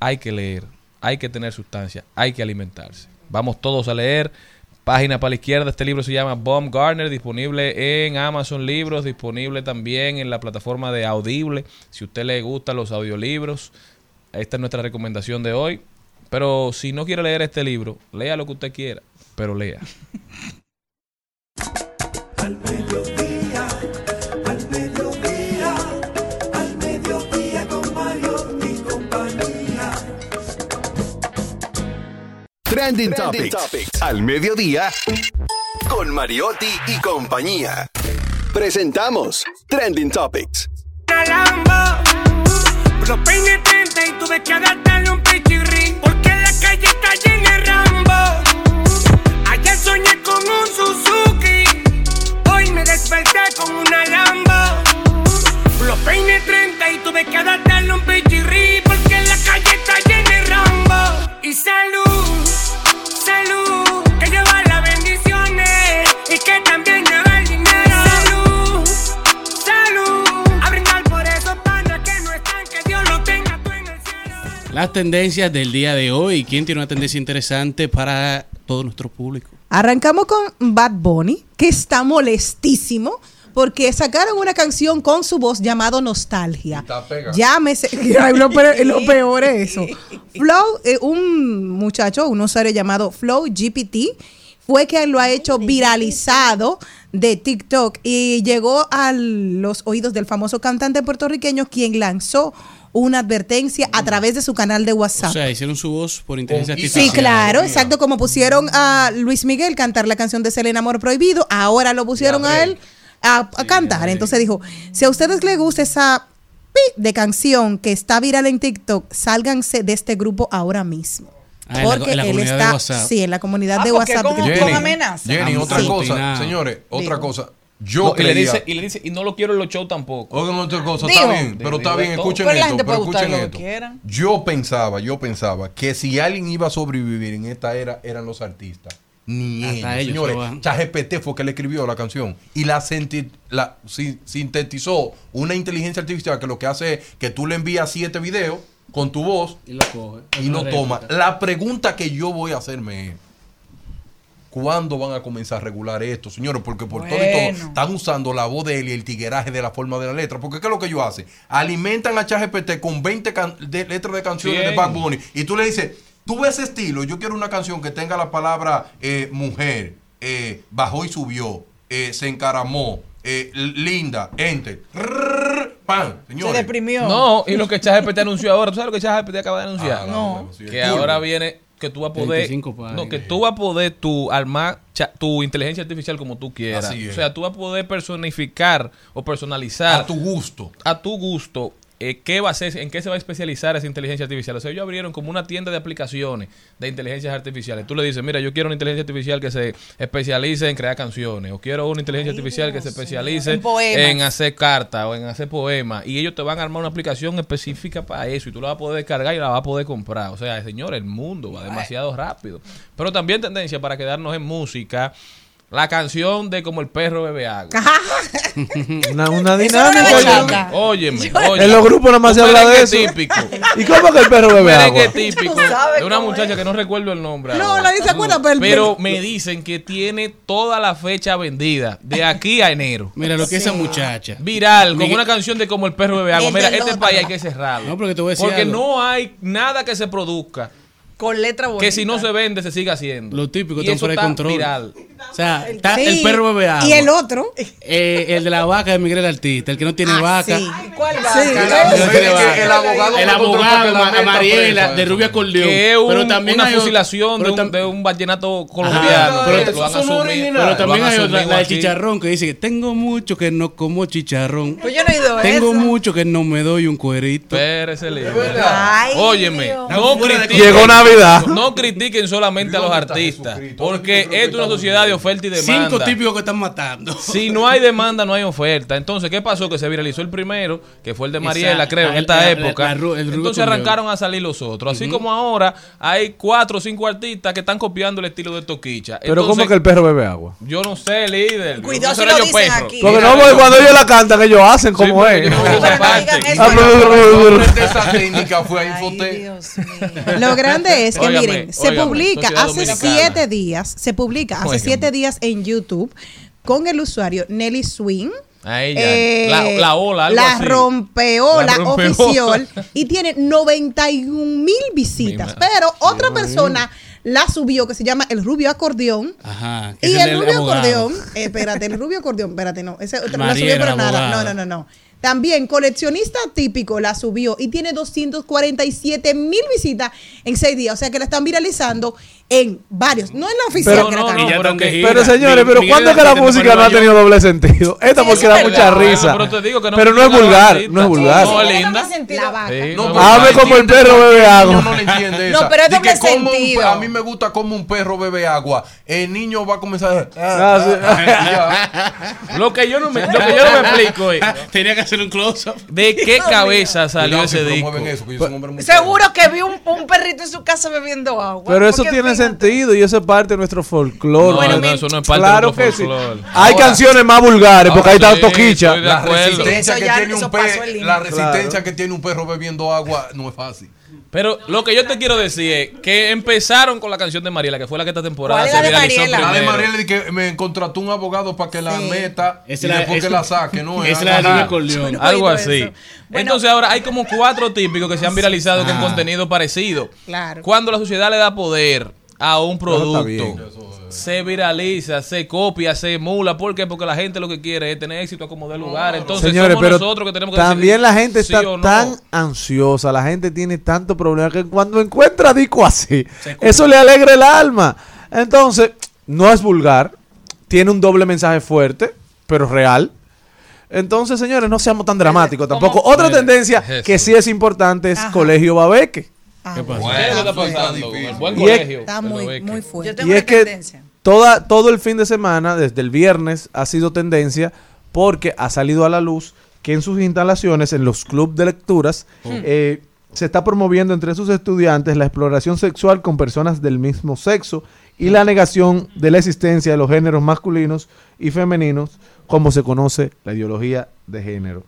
hay que leer, hay que tener sustancia, hay que alimentarse. Vamos todos a leer. Página para la izquierda, este libro se llama Bomb Garner, disponible en Amazon Libros, disponible también en la plataforma de Audible. Si usted le gustan los audiolibros, esta es nuestra recomendación de hoy. Pero si no quiere leer este libro, lea lo que usted quiera, pero lea. Trending, Topics. Al mediodía con Mariotti y compañía. Presentamos Trending Topics. Lambo. Los peines 30 y tuve que adaptarle un pichirri. Porque la calle está llena de Rambo. Ayer soñé con un Suzuki. Hoy me desperté con una Lambo. Los peines 30 y tuve que adaptarle un pichirri. Las tendencias del día de hoy. ¿Quién tiene una tendencia interesante para todo nuestro público? Arrancamos con Bad Bunny, que está molestísimo porque sacaron una canción con su voz llamado Nostalgia. Llámese, lo, peor, lo peor es eso. Flow, eh, un muchacho, un usuario llamado Flow GPT, fue quien lo ha hecho viralizado de TikTok y llegó a los oídos del famoso cantante puertorriqueño quien lanzó una advertencia a través de su canal de WhatsApp. O sea, hicieron su voz por inteligencia Sí, artificial. claro, exacto, como pusieron a Luis Miguel cantar la canción de Selena Amor Prohibido, ahora lo pusieron a él a, a cantar. Entonces dijo, si a ustedes les gusta esa pi de canción que está viral en TikTok, sálganse de este grupo ahora mismo. Ah, en la- Porque en la él está, sí, en la comunidad Ah, de WhatsApp. que- con amenaza. Jenny, otra Sí. cosa, señores, otra Digo. cosa. Yo No, y, le dice, y le dice, y no lo quiero en los shows tampoco. Oigan otra cosa, Digo. está bien, pero está bien, escuchen Pero la esto, gente pero escuchen lo que esto. Yo pensaba, yo pensaba que si alguien iba a sobrevivir en esta era eran los artistas. Ni Hasta ellos, ellos señores. ChatGPT fue que le escribió la canción y la, senti- la si- sintetizó una inteligencia artificial que lo que hace es que tú le envías siete videos con tu voz Y lo coge. y lo toma. La pregunta que yo voy a hacerme es, ¿cuándo van a comenzar a regular esto, señores? Porque por todo y todo están usando la voz de él y el tigueraje de la forma de la letra. Porque ¿qué es lo que ellos hacen? Alimentan a ChatGPT con 20 can- de letras de canciones de. Bad Bunny y tú le dices, tú ves ese estilo, yo quiero una canción que tenga la palabra eh, mujer, eh, bajó y subió, eh, se encaramó, eh, linda, enter, pan, Se deprimió. No, y lo que ChatGPT anunció ahora, ¿tú sabes lo que ChatGPT acaba de anunciar? Ah, No. que ahora viene que tú vas a poder 25 páginas. no que tú vas a poder tu armar tu inteligencia artificial como tú quieras Así es. o sea tú vas a poder personificar o personalizar a tu gusto. a tu gusto eh, qué va a ser, en qué se va a especializar esa inteligencia artificial. O sea, ellos abrieron como una tienda de aplicaciones de inteligencias artificiales. Tú le dices, mira, yo quiero una inteligencia artificial que se especialice en crear canciones, o quiero una inteligencia artificial que se especialice En en hacer cartas o en hacer poemas. Y ellos te van a armar una aplicación específica para eso y tú la vas a poder descargar y la vas a poder comprar. O sea, señor, el mundo va demasiado rápido. Pero también tendencia para quedarnos en música. La canción de como el perro bebe agua. Una, dinámica. Óyeme, óyeme. En los grupos nada más se habla de eso. típico. ¿Y cómo que el perro bebe merengue agua? típico Tú sabes de una muchacha es. que no recuerdo el nombre. No, ahora. nadie se acuerda, pero- Pero me dicen que tiene toda la fecha vendida de aquí a enero. Mira lo que esa muchacha. Viral, con Miguel- una canción de como el perro bebe agua. Mira, este país hay que cerrarlo. No, porque te voy a decir Porque algo. no hay nada que se produzca Con letra bonita. que si no se vende se siga haciendo. Lo típico, y están eso fuera de está control. viral. O sea, está Sí. el perro bebe agua. Y el otro. Eh, el de la vaca de Miguel el Artista, el que no tiene Ah, vaca. sí. ¿Cuál va? Sí. El, que no tiene El- vaca. el abogado El abogado, Mariela, de. Rubia Corleón. Que es pero un- también una hay fusilación de un, de un vallenato colombiano. pero, lo también hay otra, la de chicharrón, que dice que tengo mucho que no como chicharrón. Pues yo no he ido a Tengo eso. mucho que no me doy un cuerito. Espérese, Óyeme, no Llegó Navidad. no critiquen solamente a los artistas, porque esto es una sociedad de oferta y demanda. Cinco típicos que están matando. Si no hay demanda, no hay oferta. Entonces, ¿qué pasó? Que se viralizó el primero, que fue el de Mariela, creo, en esta época. Entonces arrancaron a salir los otros. Así como ahora hay cuatro o cinco artistas que están copiando el estilo de Toquicha. Pero ¿cómo que el perro bebe agua? Yo no sé, líder. Cuidado si lo yo dicen aquí. Porque no, porque cuando ellos la cantan, ellos hacen como es. esa. Ah, técnica fue a Ay, Infotec. Dios mío. Lo grande es que, Óigame, miren, se óigame, publica hace dominicana. siete días, se publica hace Óigame. siete días en YouTube con el usuario Nelly Swing. A ella. eh, la, la ola, algo la así. rompeola La rompeola. oficial y tiene 91 mil visitas. Mi Pero otra persona la subió que se llama el Rubio Acordeón. Ajá. Y el, rubio abogado. acordeón, eh, espérate, el rubio acordeón, espérate, no, ese la subió pero nada, no, no, no, no. También coleccionista típico la subió y tiene 247 mil visitas en seis días, o sea que la están viralizando en varios, no en la oficial Pero no, pero que- señores, pero Miguel ¿cuándo es que la música no ha tenido doble sentido? Esta Sí, porque es da mucha risa. Pero te digo que no Pero no es vulgar, no es vulgar. No, linda. Hable como el perro bebe agua. No le entiende No, pero es doble sentido. a mí me gusta como un perro bebe agua. El niño va a comenzar a... Lo que yo no me, lo que yo no me explico es Tenía que hacer un close-up. de qué cabeza salió ese disco. Seguro que vi un, perrito en su casa bebiendo agua. Pero eso tiene. Sentido y eso es parte de nuestro folclore. No, Bueno, no, eso no es parte Claro de nuestro que sí. folclore. Hay Ahora- canciones más vulgares porque ahí está sí, Toquicha. La acuerdo. resistencia, que ya- tiene un pe- la resistencia Claro. que tiene un perro bebiendo agua no es fácil. Pero lo que yo te quiero decir es que empezaron con la canción de Mariela, que fue la que esta temporada ¿Cuál es se de viralizó Mariela? La de. Mariela que me contrató un abogado para que la Sí. meta Esa y es la- después es- que la saque, ¿no? es la de Corleone. Algo así. Bueno, Entonces ahora hay como cuatro típicos que se han viralizado con contenido parecido. Claro. Cuando la sociedad le da poder a un producto, se viraliza, se copia, se emula. ¿Por qué? Porque la gente lo que quiere es tener éxito a como de lugar. Entonces Señores, somos pero nosotros que tenemos que también decidir la gente sí está o no. tan ansiosa, la gente tiene tanto problema que cuando encuentra disco así, eso le alegra el alma. Entonces, no es vulgar, tiene un doble mensaje fuerte, pero real. Entonces, señores, no seamos tan dramáticos tampoco. Otra Mira, tendencia es que sí es importante es Colegio Babeque. Ah, ¿Qué pasa? ¿Qué es lo que está Bueno, está pasando con el difícil. buen Y es- colegio? Está muy, muy Yo fuerte. tengo Y es que toda, todo el fin de semana, desde el viernes, ha sido tendencia porque ha salido a la luz que en sus instalaciones, en los clubes de lecturas, eh, se está promoviendo entre sus estudiantes la exploración sexual con personas del mismo sexo y la negación de la existencia de los géneros masculinos y femeninos, como se conoce la ideología de género.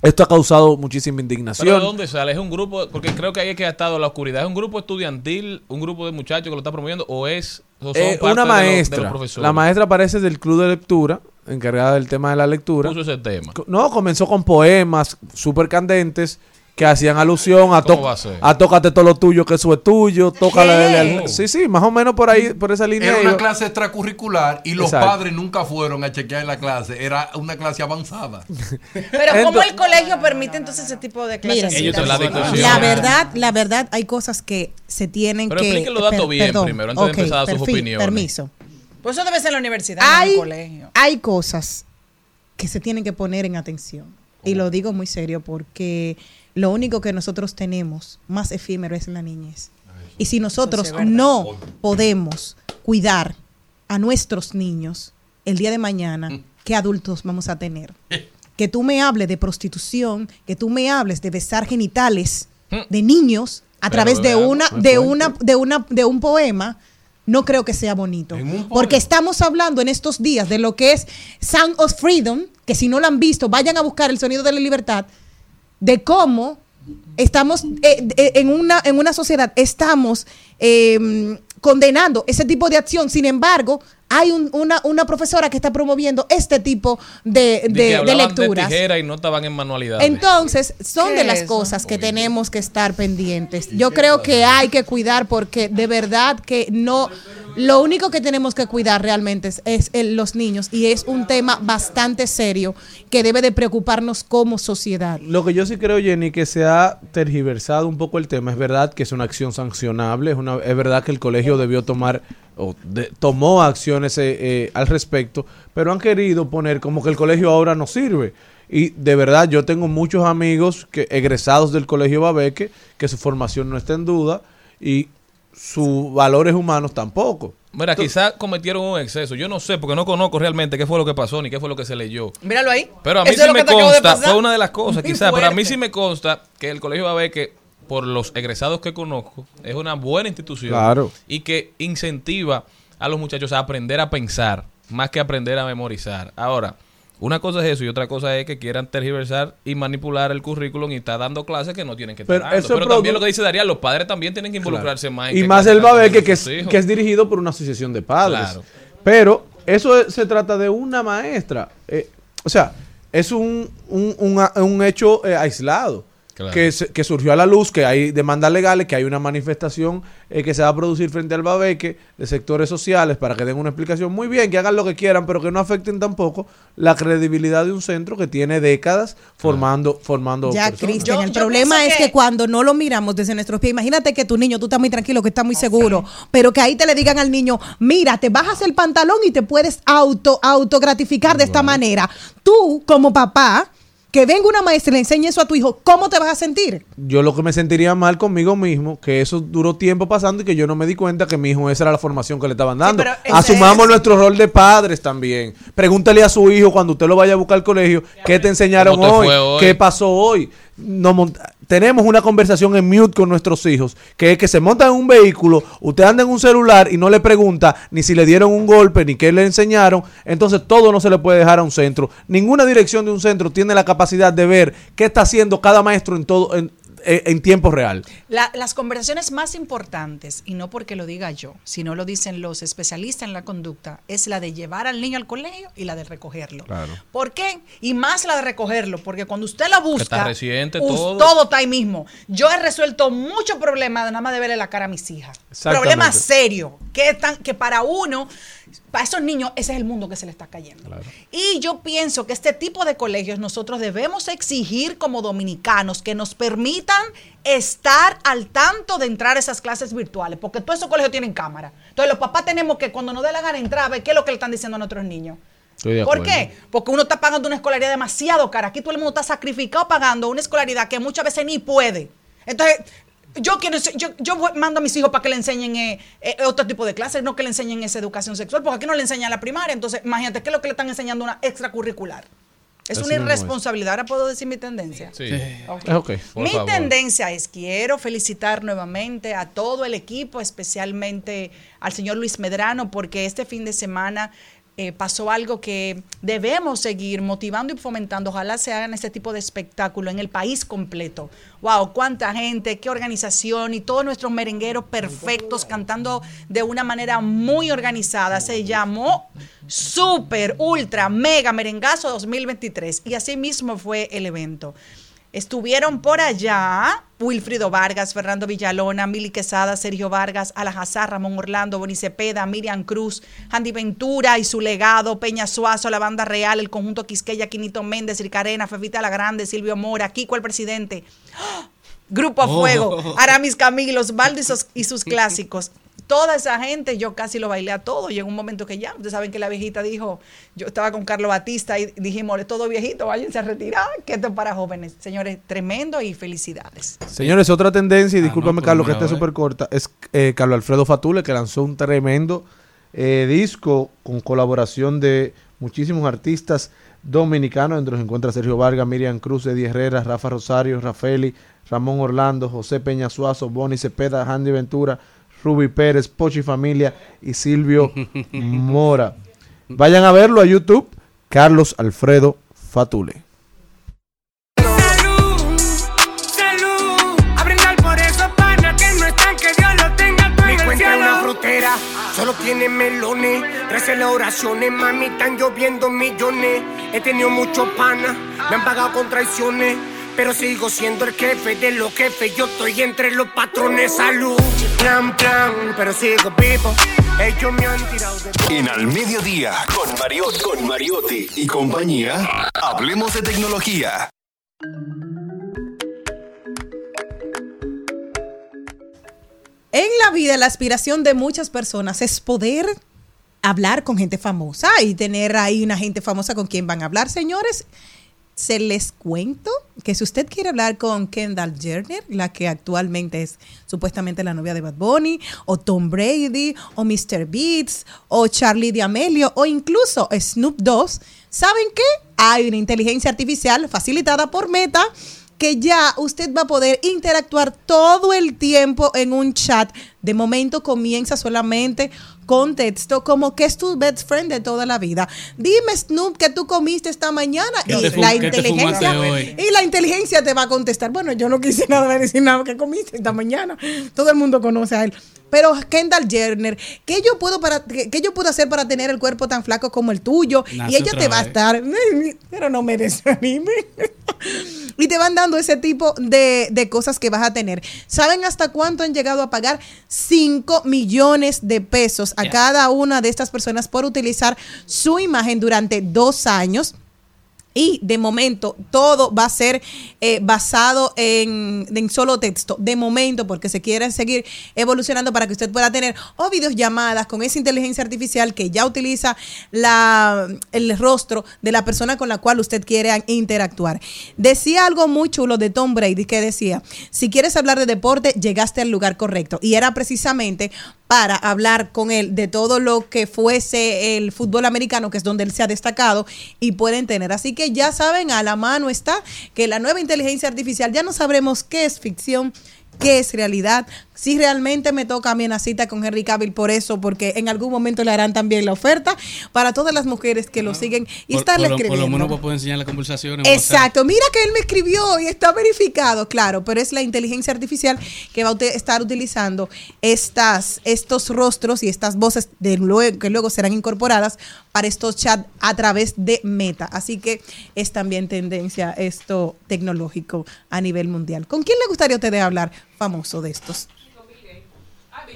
Esto ha causado muchísima ¿Pero de indignación. dónde sale? ¿Es un grupo? Porque creo que ahí es que ha estado la oscuridad. ¿Es un grupo estudiantil, un grupo de muchachos que lo está promoviendo o es o son Eh, parte una de los- de los maestra, la maestra parece del club de lectura, encargada del tema de la lectura. puso ese tema. Co- No, comenzó con poemas súper candentes que hacían alusión a, ¿Cómo to- va a ser? a tócate todo lo tuyo, que eso es tuyo, tócale. Sí, sí, más o menos por ahí, por esa línea. Era una clase extracurricular y los Exacto. padres nunca fueron a chequear la clase. Era una clase avanzada. Pero ¿cómo el colegio permite entonces ese tipo de clases? Te la. La verdad, la verdad, hay cosas que se tienen Pero que. expliquen los datos per- bien perdón. primero, antes de Ok, empezar a sus opiniones. Permiso. Pues eso debe ser en la universidad, no Hay, el colegio. hay cosas que se tienen que poner en atención. Y lo digo muy serio porque lo único que nosotros tenemos más efímero es la niñez. Y si nosotros sí no podemos cuidar a nuestros niños el día de mañana, ¿qué adultos vamos a tener? Que tú me hables de prostitución, que tú me hables de besar genitales de niños a Pero través de una, de una, de una, de un poema. no creo que sea bonito. Porque estamos hablando en estos días de lo que es Sound of Freedom, que si no lo han visto, vayan a buscar el sonido de la libertad, de cómo estamos eh, en, una, en una sociedad, estamos eh, condenando ese tipo de acción. Sin embargo, hay un- una, una profesora que está promoviendo este tipo de, De de- de lecturas. tijera y no estaban en manualidades. Entonces, son ¿Qué de las eso? cosas que tenemos que estar pendientes. Yo creo que hay que cuidar porque de verdad que no, lo único que tenemos que cuidar realmente es, es el- los niños y es un tema bastante serio que debe de preocuparnos como sociedad. Lo que yo sí creo, Jenny, que se ha tergiversado un poco el tema. Es verdad que es una acción sancionable, es, una, es verdad que el colegio debió tomar o de- tomó acciones eh, eh, al respecto, pero han querido poner como que el colegio ahora no sirve. Y de verdad, yo tengo muchos amigos que egresados del colegio Babeque que su formación no está en duda y sus valores humanos tampoco. Mira, quizás cometieron un exceso. Yo no sé, porque no conozco realmente qué fue lo que pasó ni qué fue lo que se leyó. Míralo ahí. Pero a mí Eso sí me consta, fue una de las cosas, quizás, pero a mí sí me consta que el colegio va a ver que por los egresados que conozco, es una buena institución Claro. y que incentiva a los muchachos a aprender a pensar más que aprender a memorizar. Ahora, una cosa es eso y otra cosa es que quieran tergiversar y manipular el currículum y estar dando clases que no tienen que estar Pero dando. también lo que dice Darían, los padres también tienen que involucrarse más. en Y más el Babeque, dando que es, que es dirigido por una asociación de padres. Claro. Pero eso es- se trata de una maestra. Eh, o sea, es un, un, un- un hecho eh, aislado. Claro. Que, se- que surgió a la luz, que hay demandas legales, que hay una manifestación eh, que se va a producir frente al Babeque de sectores sociales para que den una explicación muy bien, que hagan lo que quieran, pero que no afecten tampoco la credibilidad de un centro que tiene décadas formando, formando Ya. Cristian, el yo problema es que- que cuando no lo miramos desde nuestros pies, imagínate que tu niño, tú estás muy tranquilo, que estás muy seguro, pero que ahí te le digan al niño, mira, te bajas el pantalón y te puedes auto, autogratificar de esta manera. Tú, como papá, que venga una maestra y le enseñe eso a tu hijo, ¿cómo te vas a sentir? yo lo que me sentiría mal conmigo mismo, que eso duró tiempo pasando y que yo no me di cuenta que mi hijo esa era la formación que le estaban dando. Asumamos es- nuestro rol de padres también. Pregúntale a su hijo cuando usted lo vaya a buscar al colegio, ¿qué te enseñaron ¿Cómo te hoy? hoy? ¿Qué pasó hoy? Mont- tenemos una conversación en mute con nuestros hijos, que es que se montan en un vehículo, usted anda en un celular y no le pregunta ni si le dieron un golpe ni qué le enseñaron, entonces todo no se le puede dejar a un centro. Ninguna dirección de un centro tiene la capacidad de ver qué está haciendo cada maestro en todo en, en- en tiempo real. La- las conversaciones más importantes, y no porque lo diga yo, sino lo dicen los especialistas en la conducta, es la de llevar al niño al colegio y la de recogerlo. Claro. ¿Por qué? Y más la de recogerlo, porque cuando usted la busca, está reciente us- todo. todo está ahí mismo. Yo he resuelto muchos problemas de nada más de verle la cara a mis hijas. Problemas serios, que, están, que para uno, para esos niños, ese es el mundo que se le está cayendo. Y yo pienso que este tipo de colegios nosotros debemos exigir como dominicanos que nos permitan estar al tanto de entrar a esas clases virtuales, porque todos esos colegios tienen cámara. Entonces los papás tenemos que cuando nos dé la gana entrar a ver qué es lo que le están diciendo a nuestros niños. ¿Por qué? Porque uno está pagando una escolaridad demasiado cara. Aquí todo el mundo está sacrificado pagando una escolaridad que muchas veces ni puede. Entonces, yo quiero, yo, yo mando a mis hijos para que le enseñen eh, eh, otro tipo de clases, no que le enseñen esa educación sexual, porque aquí no le enseñan la primaria. Entonces, imagínate, ¿qué es lo que le están enseñando una extracurricular? Es Así una irresponsabilidad. Ahora puedo decir mi tendencia. Sí. Mi favor. tendencia es, quiero felicitar nuevamente a todo el equipo, especialmente al señor Luis Medrano, porque este fin de semana eh, pasó algo que debemos seguir motivando y fomentando. Ojalá se hagan este tipo de espectáculo en el país completo. Wow, cuánta gente, qué organización y todos nuestros merengueros perfectos cantando de una manera muy organizada. Se llamó Super, Ultra, Mega Merengazo 2023 y así mismo fue el evento. Estuvieron por allá Wilfrido Vargas, Fernando Villalona, Mili Quesada, Sergio Vargas, Alajazar, Ramón Orlando, Boni Cepeda, Miriam Cruz, Andy Ventura y su legado, Peña Suazo, la banda real, el conjunto Quisqueya, Quinito Méndez, Ricarena, Fefita La Grande, Silvio Mora, Kiko el presidente. ¡Ah! Grupo a Oh. Fuego, Aramis Camilo, Osvaldo y sus, y sus clásicos. Toda esa gente, yo casi lo bailé a todo. Llegó un momento que ya, ustedes saben que la viejita dijo, yo estaba con Carlos Batista y dijimos, todo viejito, váyanse a retirar, que esto es para jóvenes. Señores, tremendo y felicidades. Señores, otra tendencia, y discúlpame no, Carlos que pero esté súper corta, es eh, Carlos Alfredo Fatule que lanzó un tremendo eh, disco con colaboración de muchísimos artistas dominicanos, entre los encuentra Sergio Vargas, Miriam Cruz, Eddie Herrera, Rafa Rosario, Rafaeli, Ramón Orlando, José Peña Suazo, Bonnie Cepeda, Andy Ventura, Ruby Pérez, Pochi Familia y Silvio Mora. Vayan a verlo a YouTube, Carlos Alfredo Fatule. Salud, a brindar por esos panas que no están, que Dios los tenga todo Me en el encuentra una cielo. frutera, solo tiene melones. Trece las oraciones, mami, están lloviendo millones. He tenido muchos panas, me han pagado con traiciones. Pero sigo siendo el jefe de los jefes. Yo estoy entre los patrones. Salud, plan, plan, pero sigo vivo. Ellos me han tirado de. En Al Mediodía, con Mariotti, con Mariotti y compañía, hablemos de tecnología. En la vida, la aspiración de muchas personas es poder hablar con gente famosa y tener ahí una gente famosa con quien van a hablar, señores. Se les cuento que si usted quiere hablar con Kendall Jenner, la que actualmente es supuestamente la novia de Bad Bunny, o Tom Brady, o Mr. Beats, o Charlie D'Amelio, o incluso Snoop Dogg, ¿saben qué? Hay una inteligencia artificial facilitada por Meta que ya usted va a poder interactuar todo el tiempo en un chat. De momento comienza solamente con texto, como que es tu best friend de toda la vida. Dime, Snoop, que tú comiste esta mañana. ¿Qué Y la inteligencia. Y la inteligencia te va a contestar. Bueno, yo no quise nada de decir nada que comiste esta mañana. Todo el mundo conoce a él. Pero Kendall Jenner, ¿qué yo puedo para qué, qué yo puedo hacer para tener el cuerpo tan flaco como el tuyo? Nace y ella te va a estar, pero no me desanime. y te van dando ese tipo de, de cosas que vas a tener. ¿Saben hasta cuánto han llegado a pagar? 5 millones de pesos a cada una de estas personas por utilizar su imagen durante dos años. Y de momento todo va a ser eh, basado en, en solo texto. De momento, porque se quieren seguir evolucionando para que usted pueda tener o videollamadas con esa inteligencia artificial que ya utiliza la, el rostro de la persona con la cual usted quiere interactuar. Decía algo muy chulo de Tom Brady que decía, si quieres hablar de deporte, llegaste al lugar correcto. Y era precisamente para hablar con él de todo lo que fuese el fútbol americano, que es donde él se ha destacado, y pueden tener. Así que ya saben, a la mano está que la nueva inteligencia artificial ya no sabremos qué es ficción, qué es realidad. Si realmente me toca a mí una cita con Henry Cavill por eso, porque en algún momento le harán también la oferta para todas las mujeres que lo siguen y Por, estarle por lo, por lo escribiendo. menos poder enseñar la conversación. en WhatsApp. Exacto, mira que él me escribió y está verificado, claro, pero es la inteligencia artificial que va a estar utilizando estas, estos rostros y estas voces de luego, que luego serán incorporadas para estos chats a través de Meta. Así que es también tendencia esto tecnológico a nivel mundial. ¿Con quién le gustaría a ustedes hablar famoso de estos?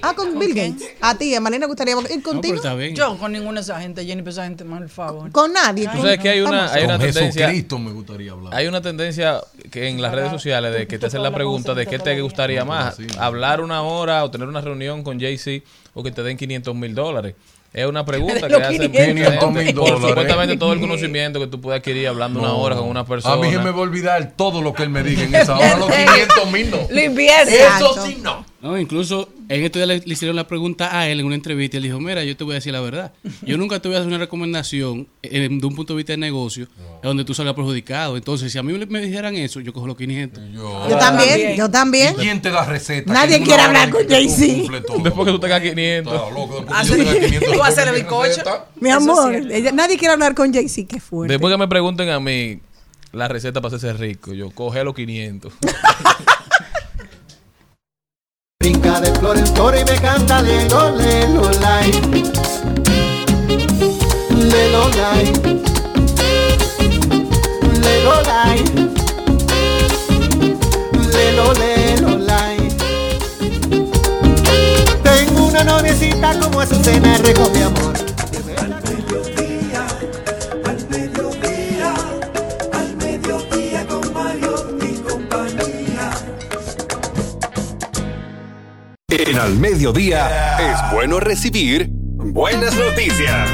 Ah, con Bill Gates. A ti, a Malena, gustaría ir contigo. Yo con ninguna de esa gente, Jenny, pero esa gente, mal favor. Con nadie. Tú sabes que hay una, hay una Con tendencia. Jesucristo me gustaría hablar. Hay una tendencia que en las redes sociales de que te hacen la pregunta de qué te gustaría más, hablar una hora o tener una reunión con Jay-Z o que te den 500 mil dólares. Es una pregunta que hace 500.000 por dólares. supuestamente todo el conocimiento que tú puedes adquirir hablando una hora con una persona. A mí se me va a olvidar todo lo que él me diga en esa hora. Los 500 mil no. Lo invierte. Eso sí no. No, incluso en estos días le, le hicieron la pregunta a él en una entrevista y él dijo, mira, yo te voy a decir la verdad. Yo nunca te voy a hacer una recomendación eh, de un punto de vista de negocio donde tú salgas perjudicado. Entonces, si a mí me dijeran eso, yo cojo los 500. Yo también, yo también. ¿Y quién te da receta? Nadie Que quiere hablar con que Jay-Z. Después que tú tengas 500. Está loco, después que Hace- yo tenga 500, Tú haces después el mi bizcocho. Mi amor, ella- nadie quiere hablar con Jay-Z, qué fuerte. Después que me pregunten a mí la receta para hacerse rico, yo coge los 500. De flor en flor y me canta Lelo, Lelo, Lai. Lelo, Lai. Lelo, Lai. Lelo, Lelo, Lai. Tengo una noviecita como Azucena Rego, mi amor. Al En Al Mediodía es bueno recibir buenas noticias.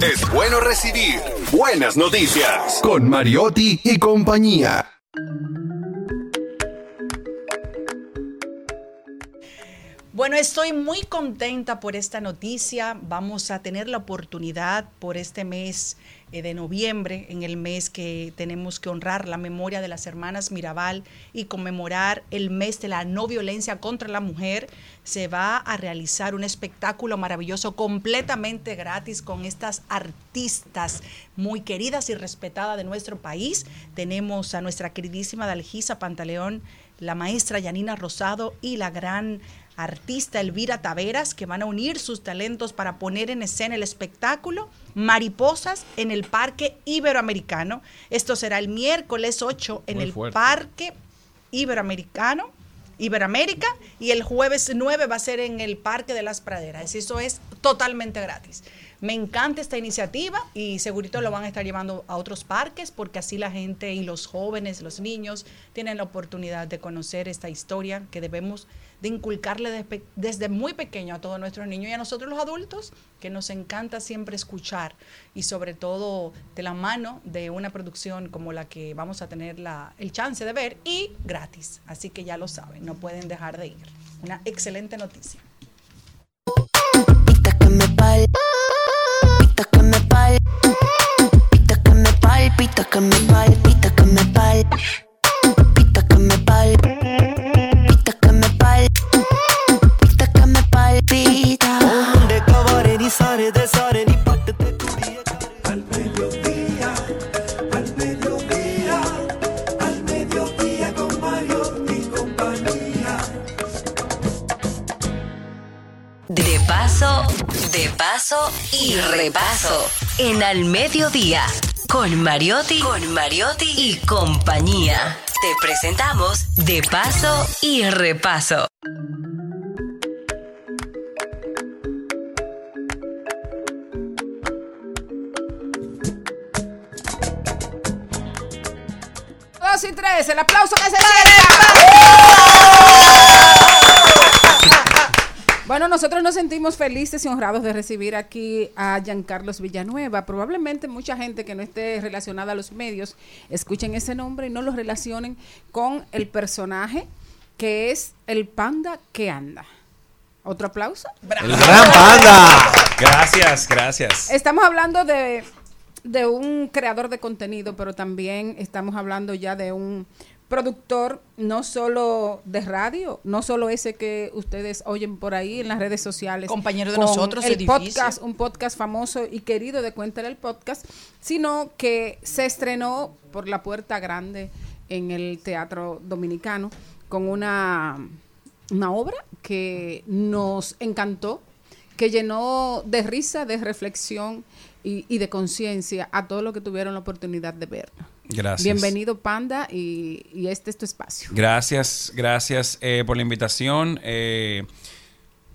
Es bueno recibir buenas noticias con Mariotti y compañía. Bueno, estoy muy contenta por esta noticia. Vamos a tener la oportunidad por este mes de noviembre, en el mes que tenemos que honrar la memoria de las hermanas Mirabal y conmemorar el mes de la no violencia contra la mujer. Se va a realizar un espectáculo maravilloso completamente gratis con estas artistas muy queridas y respetadas de nuestro país. Tenemos a nuestra queridísima Dalgisa Pantaleón, la maestra Yanina Rosado y la gran artista Elvira Taveras, que van a unir sus talentos para poner en escena el espectáculo Mariposas en el Parque Iberoamericano. Esto será el miércoles 8 en Muy el fuerte. Parque Iberoamericano. Iberoamérica y el jueves 9 va a ser en el Parque de las Praderas. Eso es totalmente gratis. Me encanta esta iniciativa y segurito lo van a estar llevando a otros parques porque así la gente y los jóvenes, los niños tienen la oportunidad de conocer esta historia que debemos de inculcarle desde, muy pequeño a todos nuestros niños y a nosotros los adultos que nos encanta siempre escuchar y sobre todo de la mano de una producción como la que vamos a tener la, el chance de ver y gratis. Así que ya lo saben, no pueden dejar de ir. Una excelente noticia. Palpita que me palpita que me repaso. En Al Mediodía, con Mariotti, con Mariotti y compañía. Te presentamos De paso y repaso. Dos y tres, el aplauso que se sienta. Bueno, nosotros nos sentimos felices y honrados de recibir aquí a Giancarlos Villanueva. Probablemente mucha gente que no esté relacionada a los medios escuchen ese nombre y no lo relacionen con el personaje que es el panda que anda. ¿Otro aplauso? El gran panda. Gracias, gracias. Estamos hablando de, de un creador de contenido, pero también estamos hablando ya de un productor no solo de radio, no solo ese que ustedes oyen por ahí en las redes sociales. Compañero de con nosotros, el edificio. podcast, un podcast famoso y querido de Cuéntale el Podcast, sino que se estrenó por la puerta grande en el Teatro Dominicano con una, una obra que nos encantó, que llenó de risa, de reflexión y, y de conciencia a todos los que tuvieron la oportunidad de verlo. Gracias. Bienvenido, Panda, y, y este es tu espacio. Gracias, gracias eh, por la invitación. Eh,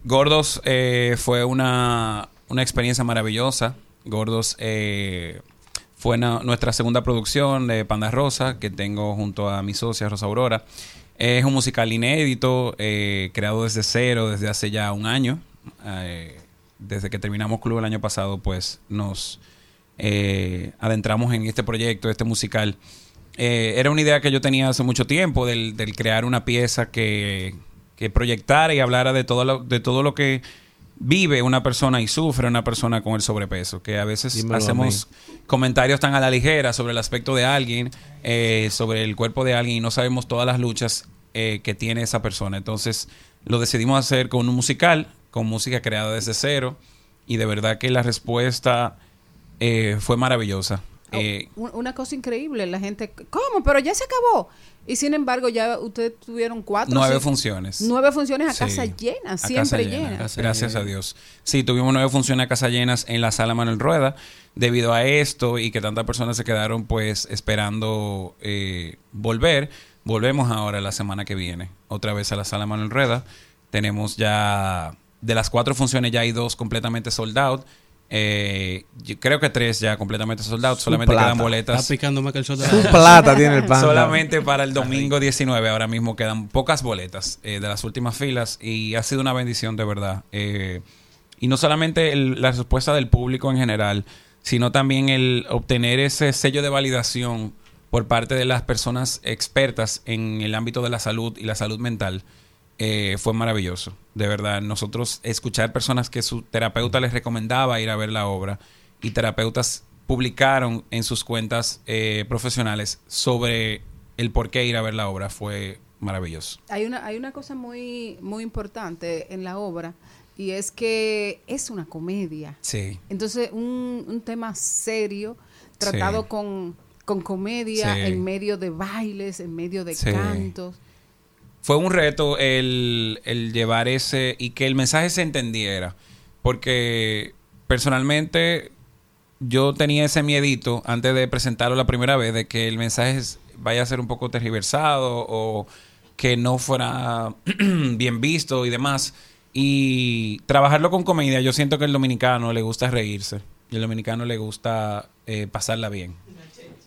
Gordos eh, fue una, una experiencia maravillosa. Gordos eh, fue nuestra segunda producción de Panda Rosa que tengo junto a mi socia Rosa Aurora. Es un musical inédito, eh, creado desde cero, desde hace ya un año. Eh, desde que terminamos Club el año pasado, pues nos eh, adentramos en este proyecto, este musical. Eh, era una idea que yo tenía hace mucho tiempo, del, del crear una pieza que, que proyectara y hablara de todo, lo, de todo lo que vive una persona y sufre una persona con el sobrepeso, que a veces Dímelo a hacemos comentarios tan a la ligera sobre el aspecto de alguien, eh, sobre el cuerpo de alguien y no sabemos todas las luchas eh, que tiene esa persona. Entonces lo decidimos hacer con un musical, con música creada desde cero y de verdad que la respuesta eh, fue maravillosa. Eh, Un- Una cosa increíble, la gente, ¿cómo? Pero ya se acabó. Y sin embargo, ya ustedes tuvieron cuatro. Nueve sí, funciones. Nueve funciones a Sí, casa llena, a siempre casa llena. Gracias a Dios. Sí, tuvimos nueve funciones a casa llenas en la sala Manuel Rueda. Debido a esto y que tantas personas se quedaron pues esperando eh, volver, volvemos ahora la semana que viene otra vez a la sala Manuel Rueda. Tenemos ya, de las cuatro funciones ya hay dos completamente sold out. Eh, yo creo que tres ya completamente sold out. Solamente plata. quedan boletas. Está picando más que el sol de la Su plata tiene el panda. Solamente para el domingo 19 ahora mismo quedan pocas boletas eh, de las últimas filas y ha sido una bendición de verdad. Eh, y no solamente el- la respuesta del público en general, sino también el obtener ese sello de validación por parte de las personas expertas en el ámbito de la salud y la salud mental. Eh, fue maravilloso. De verdad, nosotros escuchar personas que su terapeuta les recomendaba ir a ver la obra y terapeutas publicaron en sus cuentas eh, profesionales sobre el por qué ir a ver la obra fue maravilloso. Hay una, hay una cosa muy, muy importante en la obra y es que es una comedia. Sí. Entonces, un, un tema serio, tratado Sí. con, con comedia, Sí. en medio de bailes, en medio de Sí. cantos. Fue un reto el, el llevar ese y que el mensaje se entendiera. Porque personalmente yo tenía ese miedito antes de presentarlo la primera vez de que el mensaje vaya a ser un poco tergiversado o que no fuera bien visto y demás. Y trabajarlo con comedia, yo siento que el dominicano le gusta reírse y el dominicano le gusta eh, pasarla bien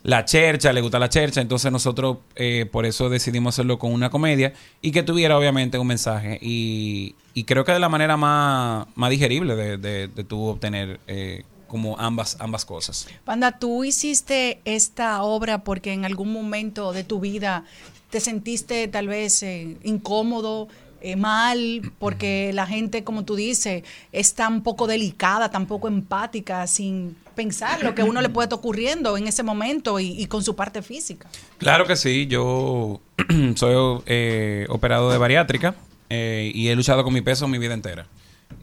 la chercha, le gusta la chercha, entonces nosotros eh, por eso decidimos hacerlo con una comedia y que tuviera obviamente un mensaje y, y creo que de la manera más, más digerible de, de, de tú obtener eh, como ambas, ambas cosas. Panda, tú hiciste esta obra porque en algún momento de tu vida te sentiste tal vez eh, incómodo, eh, mal, porque la gente, como tú dices, es tan poco delicada, tan poco empática, sin pensar lo que a uno le puede estar ocurriendo en ese momento y, y con su parte física. Claro que sí, yo soy eh, operado de bariátrica eh, y he luchado con mi peso mi vida entera.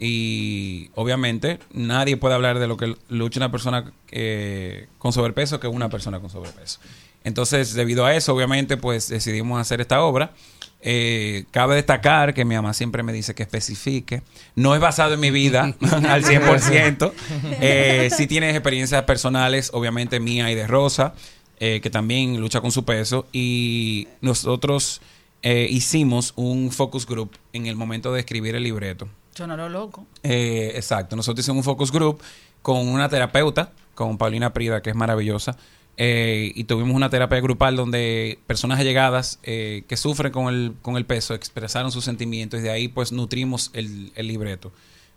Y obviamente nadie puede hablar de lo que lucha una persona eh, con sobrepeso que una persona con sobrepeso. Entonces, debido a eso, obviamente, pues decidimos hacer esta obra. Eh, cabe destacar que mi mamá siempre me dice que especifique. No es basado en mi vida al 100%. Eh, sí tienes experiencias personales, obviamente mía y de Rosa, eh, que también lucha con su peso. Y nosotros eh, hicimos un focus group en el momento de escribir el libreto. Sonará loco. Eh, exacto. Nosotros hicimos un focus group con una terapeuta, con Paulina Prida, que es maravillosa. Eh, y tuvimos una terapia grupal donde personas allegadas eh, que sufren con el, con el peso expresaron sus sentimientos y de ahí pues nutrimos el, el libreto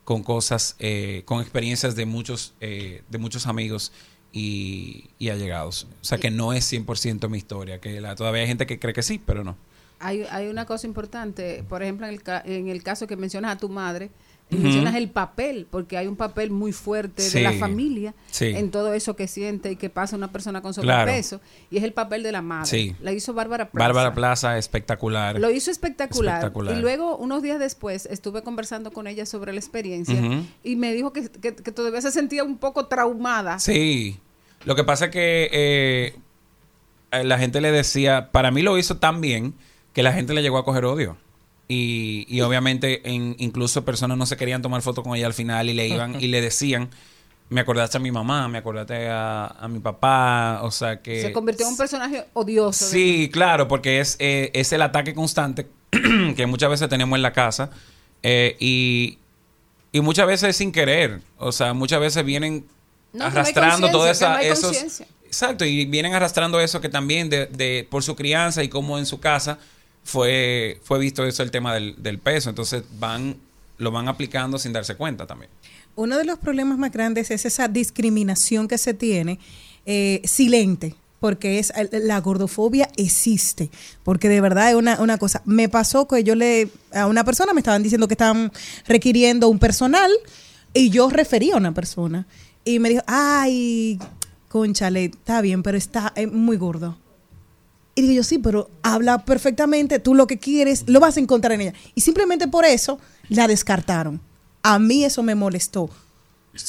con cosas, eh, con experiencias de muchos, eh, de muchos amigos y, y allegados. O sea que no es 100% mi historia, que la- todavía hay gente que cree que sí, pero no. Hay, hay una cosa importante, por ejemplo, en el, ca- en el caso que mencionas a tu madre, Mencionas el papel, porque hay un papel muy fuerte Sí. de la familia Sí. en todo eso que siente y que pasa una persona con Claro. sobrepeso, y es el papel de la madre. Sí. La hizo Bárbara Plaza. Bárbara Plaza, espectacular. Lo hizo espectacular. Espectacular. Y luego, unos días después, estuve conversando con ella sobre la experiencia y me dijo que, que- que todavía se sentía un poco traumada. Sí. Lo que pasa es que eh, eh, la gente le decía, para mí lo hizo tan bien que la gente le llegó a coger odio. Y, y obviamente en, incluso personas no se querían tomar fotos con ella al final y le iban y le decían, me acordaste a mi mamá, me acordaste a, a mi papá, o sea que... se convirtió en un personaje odioso. Sí, claro, porque es, eh, es el ataque constante que muchas veces tenemos en la casa eh, y, y muchas veces sin querer. O sea, muchas veces vienen No, que no arrastrando toda esa, no esos... Exacto, y vienen arrastrando eso que también de, de- por su crianza y cómo en su casa fue, fue visto eso el tema del, del peso. Entonces van, lo van aplicando sin darse cuenta también. Uno de los problemas más grandes es esa discriminación que se tiene eh, silente, porque es la gordofobia existe, porque de verdad es una, una cosa. Me pasó que yo le a una persona me estaban diciendo que estaban requiriendo un personal y yo referí a una persona y me dijo, ay, conchale, está bien, pero está muy gordo. Y digo yo, sí, pero habla perfectamente, tú lo que quieres, lo vas a encontrar en ella. Y simplemente por eso la descartaron. A mí eso me molestó.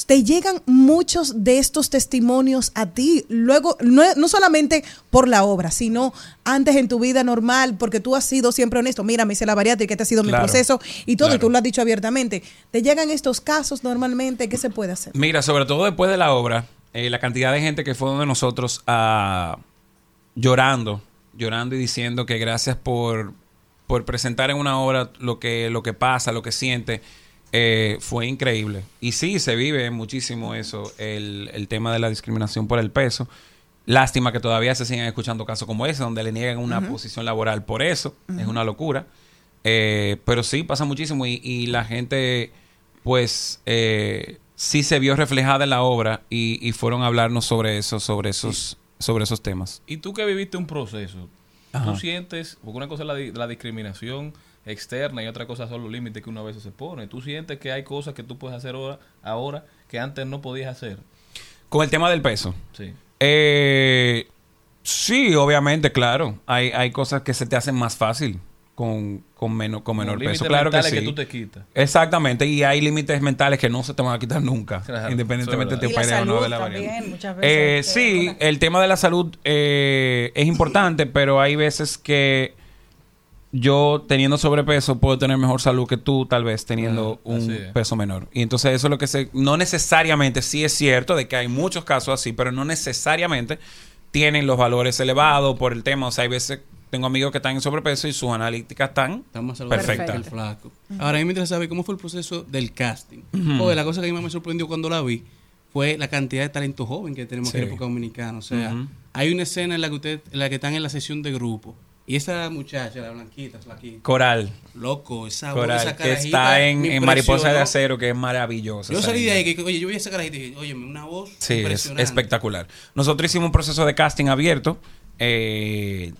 Te llegan muchos de estos testimonios a ti, luego, no, no solamente por la obra, sino antes en tu vida normal, porque tú has sido siempre honesto. Mira, me hice la bariátrica, este ha sido Claro, mi proceso y todo, y claro. tú lo has dicho abiertamente. Te llegan estos casos normalmente, ¿qué se puede hacer? Mira, sobre todo después de la obra, eh, la cantidad de gente que fue donde nosotros ah, llorando, llorando y diciendo que gracias por, por presentar en una obra lo que, lo que pasa, lo que siente, eh, fue increíble. Y sí, se vive muchísimo eso, el, el tema de la discriminación por el peso. Lástima que todavía se sigan escuchando casos como ese, donde le niegan una posición laboral por eso. Es una locura. Eh, pero sí, pasa muchísimo y, y la gente, pues, eh, sí se vio reflejada en la obra y, y fueron a hablarnos sobre eso, sobre esos, sobre esos temas. Y tú que viviste un proceso, Ajá. tú sientes, porque una cosa es la, di- la discriminación externas y otra cosa son los límites que uno a veces se pone. Tú sientes que hay cosas que tú puedes hacer ahora, ahora que antes no podías hacer. Con el tema del peso. Sí. Eh, sí, obviamente, claro. Hay, hay cosas que se te hacen más fácil con, con, menor, con menor límites peso. Claro que mentales sí. que tú te quitas. Exactamente. Y hay límites mentales que no se te van a quitar nunca. Claro, independientemente de tu pelea o no de la también, variante. muchas Eh, veces, sí, el tema de la salud eh, es importante, pero hay veces que yo teniendo sobrepeso puedo tener mejor salud que tú, tal vez teniendo Ah, un es. peso menor. Y entonces eso es lo que se... No necesariamente, sí es cierto de que hay muchos casos así, pero no necesariamente tienen los valores elevados por el tema. O sea, hay veces... Tengo amigos que están en sobrepeso y sus analíticas están perfectas. flaco. Ahora, a mí me interesa saber cómo fue el proceso del casting. Porque la cosa que a mí más me sorprendió cuando la vi fue la cantidad de talento joven que tenemos aquí en Sí. República Dominicana. O sea, hay una escena en la que usted, en la que están en la sesión de grupo. Y esa muchacha, la blanquita, flaquita. Coral. Loco, esa Coral, esa que carajita está en, Mariposa de. Acero, que es maravillosa. Yo salí de ahí, que, oye, yo vi esa carajita y dije, oye, una voz Sí, es impresionante. espectacular. Nosotros hicimos un proceso de casting abierto, eh,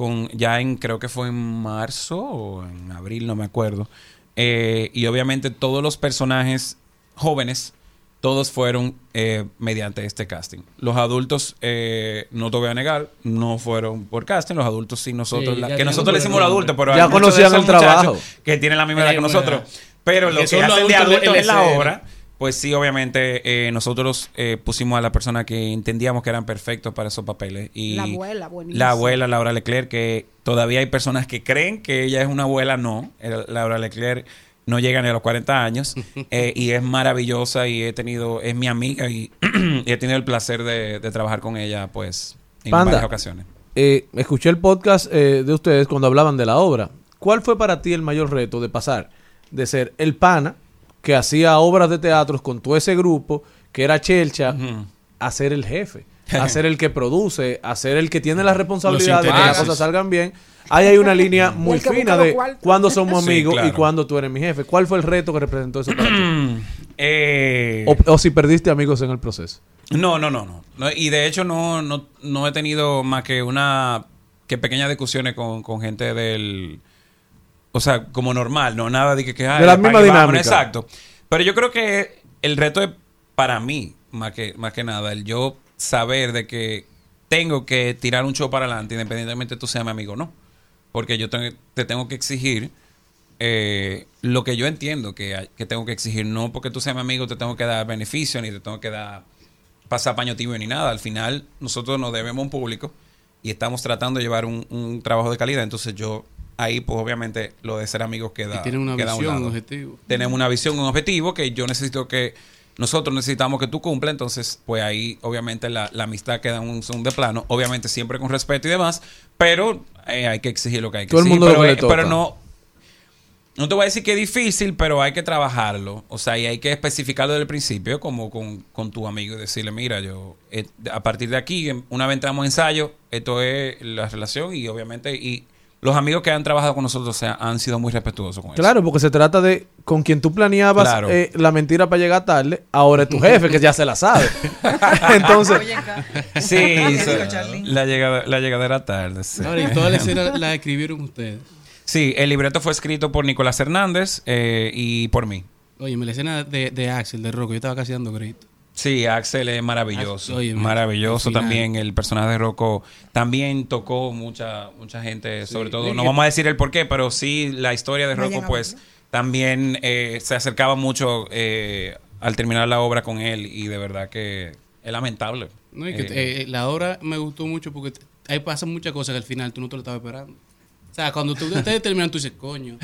con ya en, creo que fue en marzo o en abril, no me acuerdo. Eh, y obviamente todos los personajes jóvenes, todos fueron eh, mediante este casting. Los adultos, eh, no te voy a negar, no fueron por casting. Los adultos sí, nosotros, Sí, la- ya que nosotros le un decimos los adultos, pero Ya hay muchos de conocían esos el trabajo. muchachos Que tienen la misma edad que nosotros. Pero lo que, hacen de adultos en la obra, pues sí, obviamente eh, nosotros eh, pusimos a la persona que entendíamos que eran perfectos para esos papeles. Y La abuela, buenísimo. La abuela, Laura Leclerc, que todavía hay personas que creen que ella es una abuela, no. Eh, Laura Leclerc no llega ni a los 40 años eh, y es maravillosa y he tenido, es mi amiga y, y he tenido el placer de, de trabajar con ella pues en Panda, varias ocasiones. eh, escuché el podcast eh, de ustedes cuando hablaban de la obra. ¿Cuál fue para ti el mayor reto de pasar de ser el pana que hacía obras de teatros con todo ese grupo, que era Chelcha, a ser el jefe? A ser el que produce, a ser el que tiene la responsabilidad de que las cosas salgan bien. Ahí hay una línea muy fina de cuándo somos Sí, amigos y cuándo tú eres mi jefe. ¿Cuál fue el reto que representó eso para ti? Eh, O, o si perdiste amigos en el proceso. No, no, no, no. No, Y de hecho no, no, no he tenido más que una que pequeñas discusiones con, con gente del o sea, como normal, no nada de que, que ay, De la apague, misma vámonos, dinámica. exacto. Pero yo creo que el reto es para mí, más que, más que nada, el yo saber de que tengo que tirar un show para adelante, independientemente tú seas mi amigo o no. Porque yo tengo- te tengo que exigir eh, lo que yo entiendo que, que tengo que exigir. No porque tú seas mi amigo te tengo que dar beneficio, ni te tengo que dar pasar paño tibio ni nada. Al final, nosotros nos debemos a un público y estamos tratando de llevar un, un trabajo de calidad. Entonces yo ahí, pues obviamente, lo de ser amigos queda, Y tienen una queda a un visión, un objetivo. Tenemos una visión, un objetivo que yo necesito que nosotros necesitamos que tú cumpla, entonces pues ahí obviamente la, la amistad queda en un segundo plano, obviamente siempre con respeto y demás, pero eh, hay que exigir lo que hay que Todo el exigir, mundo lo pero, eh, pero no no te voy a decir que es difícil, pero hay que trabajarlo. O sea, y hay que especificarlo desde el principio, como con, con tu amigo, y decirle, mira, yo, eh, a partir de aquí, em- una vez entramos en ensayo, esto es la relación, y obviamente, y los amigos que han trabajado con nosotros o sea, han sido muy respetuosos con eso. Claro, porque se trata de con quien tú planeabas Claro. eh, la mentira para llegar tarde, ahora es tu jefe que ya se la sabe. Entonces, Sí, so- la, llegada, la llegadera tarde. sí. Ahora, y toda la escena la escribieron ustedes. Sí, el libreto fue escrito por Nicolás Hernández eh, y por mí. Oye, la escena de, de Axel, de Rocco, yo estaba casi dando gritos. Sí, Axel es maravilloso. Oye, maravilloso también. El personaje de Rocco también tocó mucha mucha gente, sobre todo. No vamos a decir el por qué, pero sí la historia de Rocco, pues también eh, se acercaba mucho eh, al terminar la obra con él y de verdad que es lamentable. No, y que, Eh, eh, la obra me gustó mucho porque ahí pasan muchas cosas que al final tú no te lo estabas esperando. Cuando tú, ustedes terminan, tú dices, coño.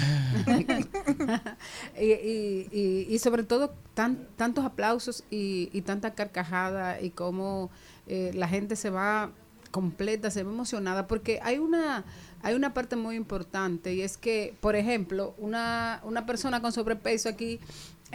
y, y, y, y sobre todo tan, tantos aplausos y, tanta carcajada y cómo eh, la gente se va completa, se va emocionada, porque hay una, hay una parte muy importante y es que, por ejemplo, una, una persona con sobrepeso aquí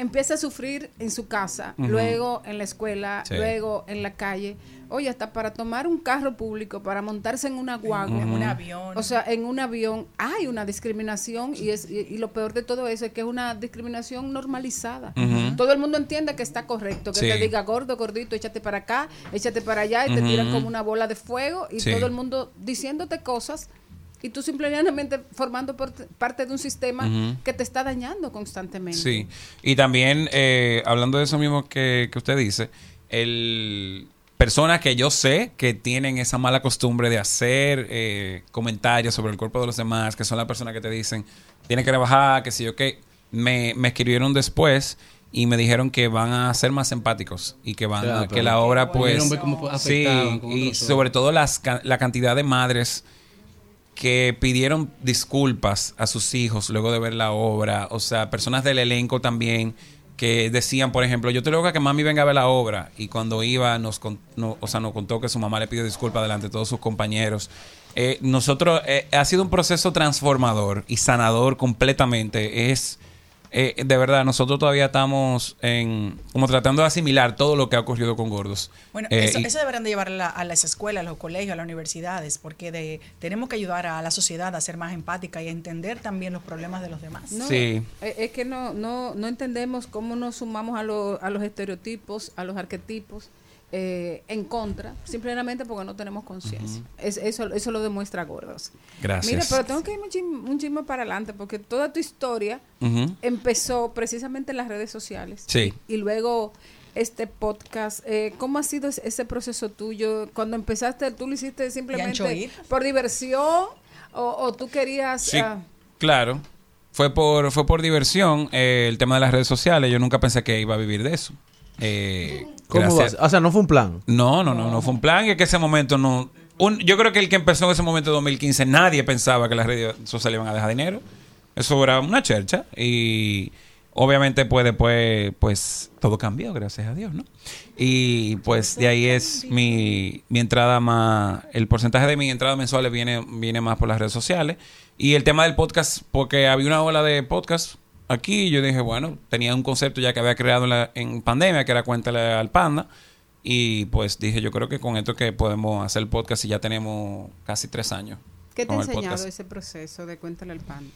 empieza a sufrir en su casa, luego en la escuela, Sí. luego en la calle, oye, hasta para tomar un carro público, para montarse en una guagua, En un avión. o sea, en un avión hay una discriminación y es y, y lo peor de todo eso es que es una discriminación normalizada. Todo el mundo entiende que está correcto, que Sí. te diga gordo, gordito, échate para acá, échate para allá y te tiran como una bola de fuego y Sí. todo el mundo diciéndote cosas y tú simplemente formando por- parte de un sistema que te está dañando constantemente. Sí, y también eh, hablando de eso mismo que, que usted dice, el personas que yo sé que tienen esa mala costumbre de hacer eh, comentarios sobre el cuerpo de los demás, que son las personas que te dicen, tienes que rebajar, que si yo qué, me, me escribieron después y me dijeron que van a ser más empáticos y que van Claro, a, que la obra pues sí y sobre todo las, ca- la cantidad de madres que pidieron disculpas a sus hijos luego de ver la obra, o sea, personas del elenco también que decían, por ejemplo, yo te ruego que mami venga a ver la obra y cuando iba nos, con- o sea, nos contó que su mamá le pidió disculpas delante de todos sus compañeros. Eh, nosotros, eh, ha sido un proceso transformador y sanador completamente. Es, eh, de verdad, nosotros todavía estamos en, como tratando de asimilar todo lo que ha ocurrido con Gordos. Bueno, Eh, eso, y- eso deberán de llevar a, la- a las escuelas, a los colegios, a las universidades, porque de, tenemos que ayudar a la sociedad a ser más empática y a entender también los problemas de los demás. No, Sí. Es, es que no, no, no entendemos cómo nos sumamos a, lo- a los estereotipos, a los arquetipos eh, en contra, simplemente porque no tenemos conciencia. Es- eso, eso lo demuestra Gordos. Gracias. Mira, pero tengo que irme un chisme, un chisme para adelante porque toda tu historia empezó precisamente en las redes sociales. Sí. Y luego este podcast, eh, ¿cómo ha sido ese, proceso tuyo? Cuando empezaste, ¿tú lo hiciste simplemente por diversión o, o tú querías... Sí, ah, claro. Fue por, fue por diversión eh, el tema de las redes sociales. Yo nunca pensé que iba a vivir de eso. Eh, ¿Cómo gracias- vas? O sea, no fue un plan. No, no, no, no fue un plan. Es que ese momento no. un- yo creo que el que empezó en ese momento de 2015, nadie pensaba que las redes sociales iban a dejar dinero. Eso era una chercha. Y obviamente, pues después, pues todo cambió, gracias a Dios, ¿no? Y pues de ahí es mi, mi entrada más. El porcentaje de mi entrada mensuales viene, viene más por las redes sociales. Y el tema del podcast, porque había una ola de podcast aquí, yo dije, bueno, tenía un concepto ya que había creado en, la- en pandemia, que era Cuéntale al Panda. Y pues dije, yo creo que con esto que podemos hacer el podcast y ya tenemos casi tres años. ¿Qué te ha enseñado ese proceso de Cuéntale al pan?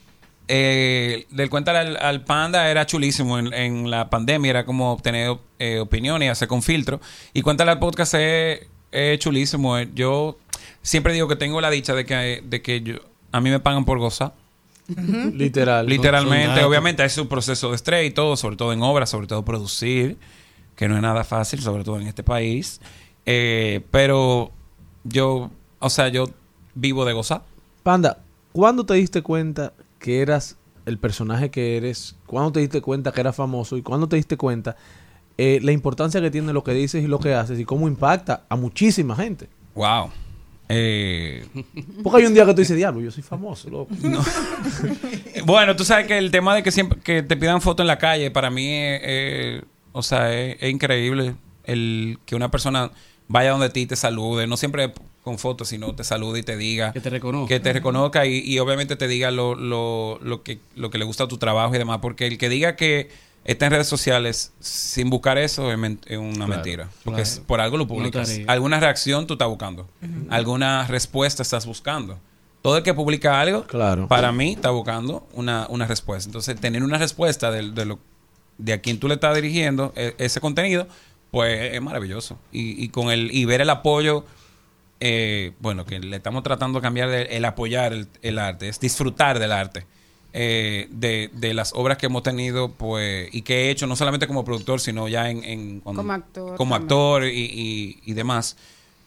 Eh, del Cuéntale al, al Panda era chulísimo. En, en la pandemia era como obtener eh, opiniones y hacer con filtro. Y Cuéntale al podcast es, es chulísimo. Yo siempre digo que tengo la dicha de que, de que yo, a mí me pagan por gozar. Literal. Literalmente, obviamente es un proceso de estrés y todo, sobre todo en obras, sobre todo producir, que no es nada fácil, sobre todo en este país. Eh, pero yo, o sea, yo vivo de gozar. Panda, ¿cuándo te diste cuenta que eras el personaje que eres? ¿Cuándo te diste cuenta que eras famoso? ¿Y cuándo te diste cuenta eh, la importancia que tiene lo que dices y lo que haces y cómo impacta a muchísima gente? Wow. Eh, Porque hay un día que tú dices, diablo, yo soy famoso, loco. bueno, tú sabes que el tema de que siempre que te pidan foto en la calle, para mí, es, eh, o sea, es, es increíble el que una persona vaya donde ti y te salude, no siempre con fotos, sino te salude y te diga Que te reconozca. que te reconozca y, y obviamente te diga lo, lo, lo que lo que le gusta a tu trabajo y demás, porque el que diga que está en redes sociales sin buscar eso es, men- es una Claro, mentira, porque claro. es- por algo lo publicas. Alguna reacción tú estás buscando, alguna respuesta estás buscando. Todo el que publica algo, Claro. para mí, está buscando una, una respuesta. Entonces, tener una respuesta de, de lo, de a quien tú le estás dirigiendo e- ese contenido, pues es maravilloso. Y, y con el, y ver el apoyo, eh, bueno, que le estamos tratando de cambiar el, el apoyar el, el arte, es disfrutar del arte. Eh, de, de las obras que hemos tenido pues y que he hecho no solamente como productor sino ya en, en- cuando- Como actor como también. actor y, y- y demás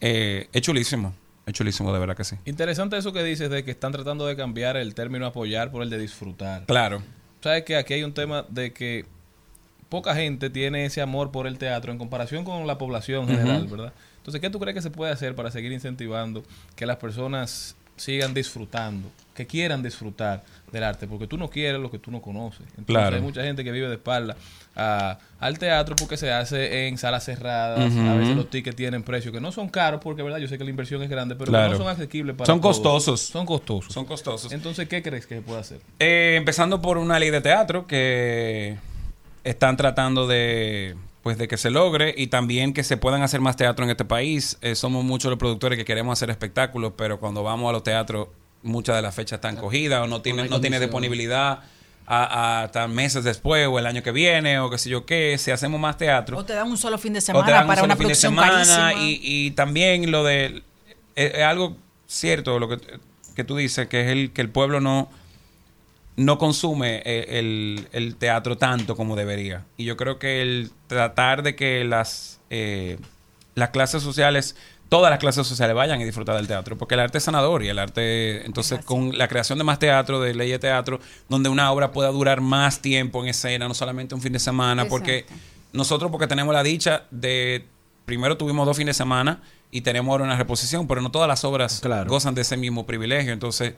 eh, es chulísimo es chulísimo de verdad que sí Interesante eso que dices de que están tratando de cambiar el término apoyar por el de disfrutar. Claro. Sabes que aquí hay un tema de que poca gente tiene ese amor por el teatro en comparación con la población general. ¿verdad? Entonces, ¿qué tú crees que se puede hacer para seguir incentivando que las personas sigan disfrutando, que quieran disfrutar del arte? Porque tú no quieres lo que tú no conoces. Entonces, Claro. hay mucha gente que vive de espalda a- al teatro porque se hace en salas cerradas. A veces los tickets tienen precios que no son caros porque, ¿verdad? Yo sé que la inversión es grande, pero que Claro. no son asequibles para Son todos. costosos. Son costosos. Son costosos. Entonces, ¿qué crees que se puede hacer? Eh, empezando por una ley de teatro que están tratando de pues de que se logre y también que se puedan hacer más teatro en este país. Eh, somos muchos los productores que queremos hacer espectáculos, pero cuando vamos a los teatros muchas de las fechas están cogidas o no tiene no tiene disponibilidad a, a hasta meses después o el año que viene o qué sé yo qué. Si hacemos más teatro O te dan un solo fin de o te semana un para solo una fin de producción semana carísima. y, y también lo de es, es algo cierto lo que que tú dices, que es el que el pueblo no, no consume eh, el, el teatro tanto como debería. Y yo creo que el tratar de que las, eh, las clases sociales, todas las clases sociales vayan y disfrutar del teatro, porque el arte es sanador y el arte, entonces con la creación de más teatro, de ley de teatro, donde una obra pueda durar más tiempo en escena, no solamente un fin de semana, porque nosotros porque tenemos la dicha de, primero tuvimos dos fines de semana y tenemos ahora una reposición, pero no todas las obras gozan de ese mismo privilegio, entonces...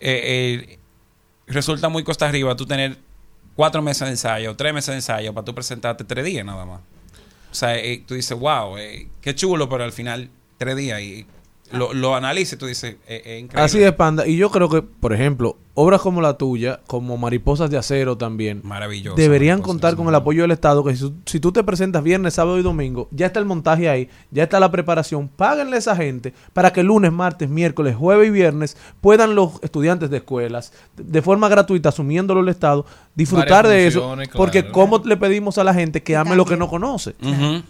eh, eh, resulta muy costa arriba tú tener cuatro meses de ensayo, tres meses de ensayo para tú presentarte tres días nada más. O sea, eh, tú dices, wow, eh, qué chulo, pero al final tres días y lo, lo analices tú dices, eh, es increíble. Así es, Panda. Y yo creo que, por ejemplo, obras como la tuya, como Mariposas de Acero también, Maravilloso. deberían contar con el apoyo del Estado. Que si, tú- si tú te presentas viernes, sábado y domingo, ya está el montaje ahí, ya está la preparación. Páganle a esa gente para que lunes, martes, miércoles, jueves y viernes puedan los estudiantes de escuelas, de forma gratuita, asumiéndolo el Estado, disfrutar de eso. claro. Porque, ¿cómo le pedimos a la gente que ame lo que no conoce?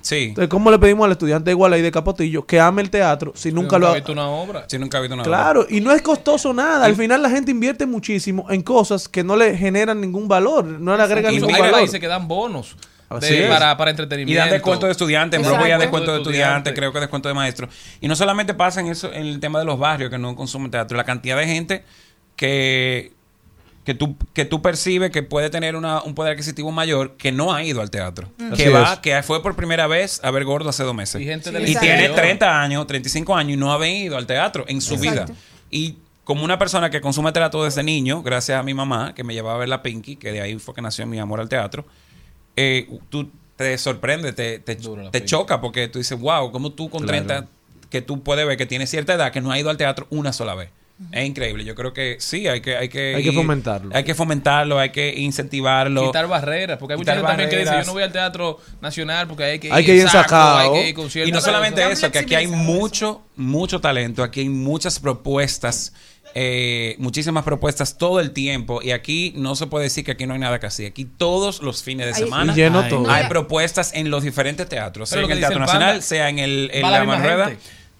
Sí. Entonces, ¿cómo le pedimos al estudiante de Iguala y de Capotillo que ame el teatro si nunca lo ha visto una obra. Si nunca ha visto una obra. Claro, y no es costoso nada. Al final la gente invierte muchísimo en cosas que no le generan ningún valor, no le agregan Y ningún hay valor. países que dan bonos de- para, para Y entretenimiento. dan descuento de estudiantes, en. Broadway ya descuento de estudiantes, creo que descuento de maestros. Y no solamente pasa en eso, en el tema de los barrios que no consumen teatro, la cantidad de gente que, que tú, que tú percibes que puede tener una- un poder adquisitivo mayor que no ha ido al teatro. Mm. Que Así va, es. que fue por primera vez a ver gordo hace dos meses. Y gente Y, del tiene exterior. 30 años, 35 años y no ha venido al teatro en su Exacto. vida. Y como una persona que consume teatro desde niño, gracias a mi mamá, que me llevaba a ver la Pinky, que de ahí fue que nació mi amor al teatro, eh, tú te sorprende, te, te, te choca, porque tú dices, wow, como tú con Claro. 30, que tú puedes ver que tienes cierta edad, que no ha ido al teatro una sola vez. Es increíble. Yo creo que sí, hay que... Hay que, Hay que ir- fomentarlo. Hay que fomentarlo, hay que incentivarlo. Quitar barreras, porque hay mucha gente también que dice, yo no voy al teatro nacional porque hay que ir, Hay que ir en saco, ensacado. hay que ir Y no solamente eso, que aquí hay mucho, mucho talento, aquí hay muchas propuestas, eh, muchísimas propuestas todo el tiempo. Y aquí no se puede decir que aquí no hay nada que hacer. Aquí todos los fines de semana Y lleno todo. hay propuestas en los diferentes teatros, sea en el Teatro Nacional, sea en el en la Manrueda.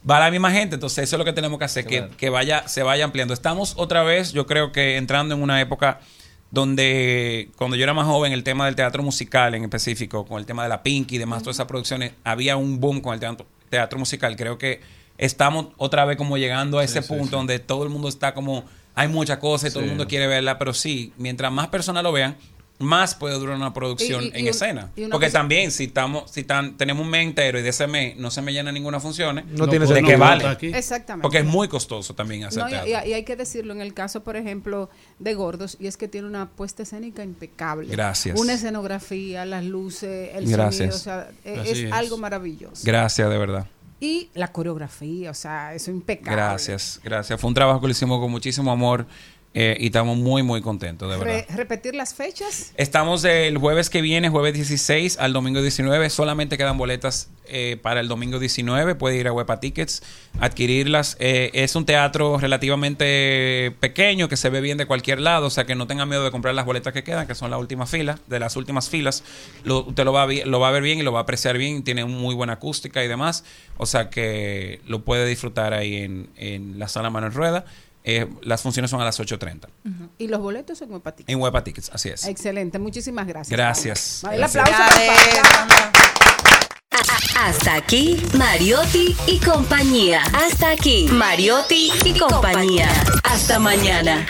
Va la misma gente, entonces eso es lo que tenemos que hacer, que, que vaya, se vaya ampliando. Estamos otra vez, yo creo que entrando en una época donde cuando yo era más joven el tema del teatro musical en específico, con el tema de la Pinky y demás, todas esas producciones, había un boom con el teatro, teatro musical. Creo que estamos otra vez como llegando a ese sí, punto sí. donde todo el mundo está como, hay muchas cosas y todo el mundo quiere verla, pero sí, mientras más personas lo vean, más puede durar una producción Y- y- y en un- escena. Porque cosa- también, si estamos, si tan, tenemos un mes entero y de ese mes no se me llena ninguna función, No tiene ¿de qué vale? Exactamente. Porque es muy costoso también hacer No, y, teatro. y- y hay que decirlo en el caso, por ejemplo, de Gordos, y es que tiene una puesta escénica impecable. Gracias. Una escenografía, las luces, el Gracias. sonido, o sea, e- es. algo maravilloso. Gracias, de verdad. Y la coreografía, o sea, eso impecable. Gracias, gracias. Fue un trabajo que lo hicimos con muchísimo amor eh, y estamos muy, muy contentos, de verdad. Re- repetir las fechas. Estamos el jueves que viene, jueves 16 al domingo 19. Solamente quedan boletas eh, para el domingo 19. Puede ir a Huepa Tickets, adquirirlas. Eh, es un teatro relativamente pequeño que se ve bien de cualquier lado. O sea que no tengan miedo de comprar las boletas que quedan, que son la última fila, de las últimas filas. Lo, usted lo va, a, lo va a ver bien y lo va a apreciar bien. Tiene muy buena acústica y demás. O sea que lo puede disfrutar ahí en, en la sala Manuel Rueda. Eh, las funciones son a las 8.30. Ujú. Y los boletos en Huepa Tickets. En Huepa Tickets, así es. Excelente, muchísimas gracias. Gracias. El aplauso. Hasta aquí, Mariotti y compañía. Hasta aquí, Mariotti y compañía. Hasta mañana.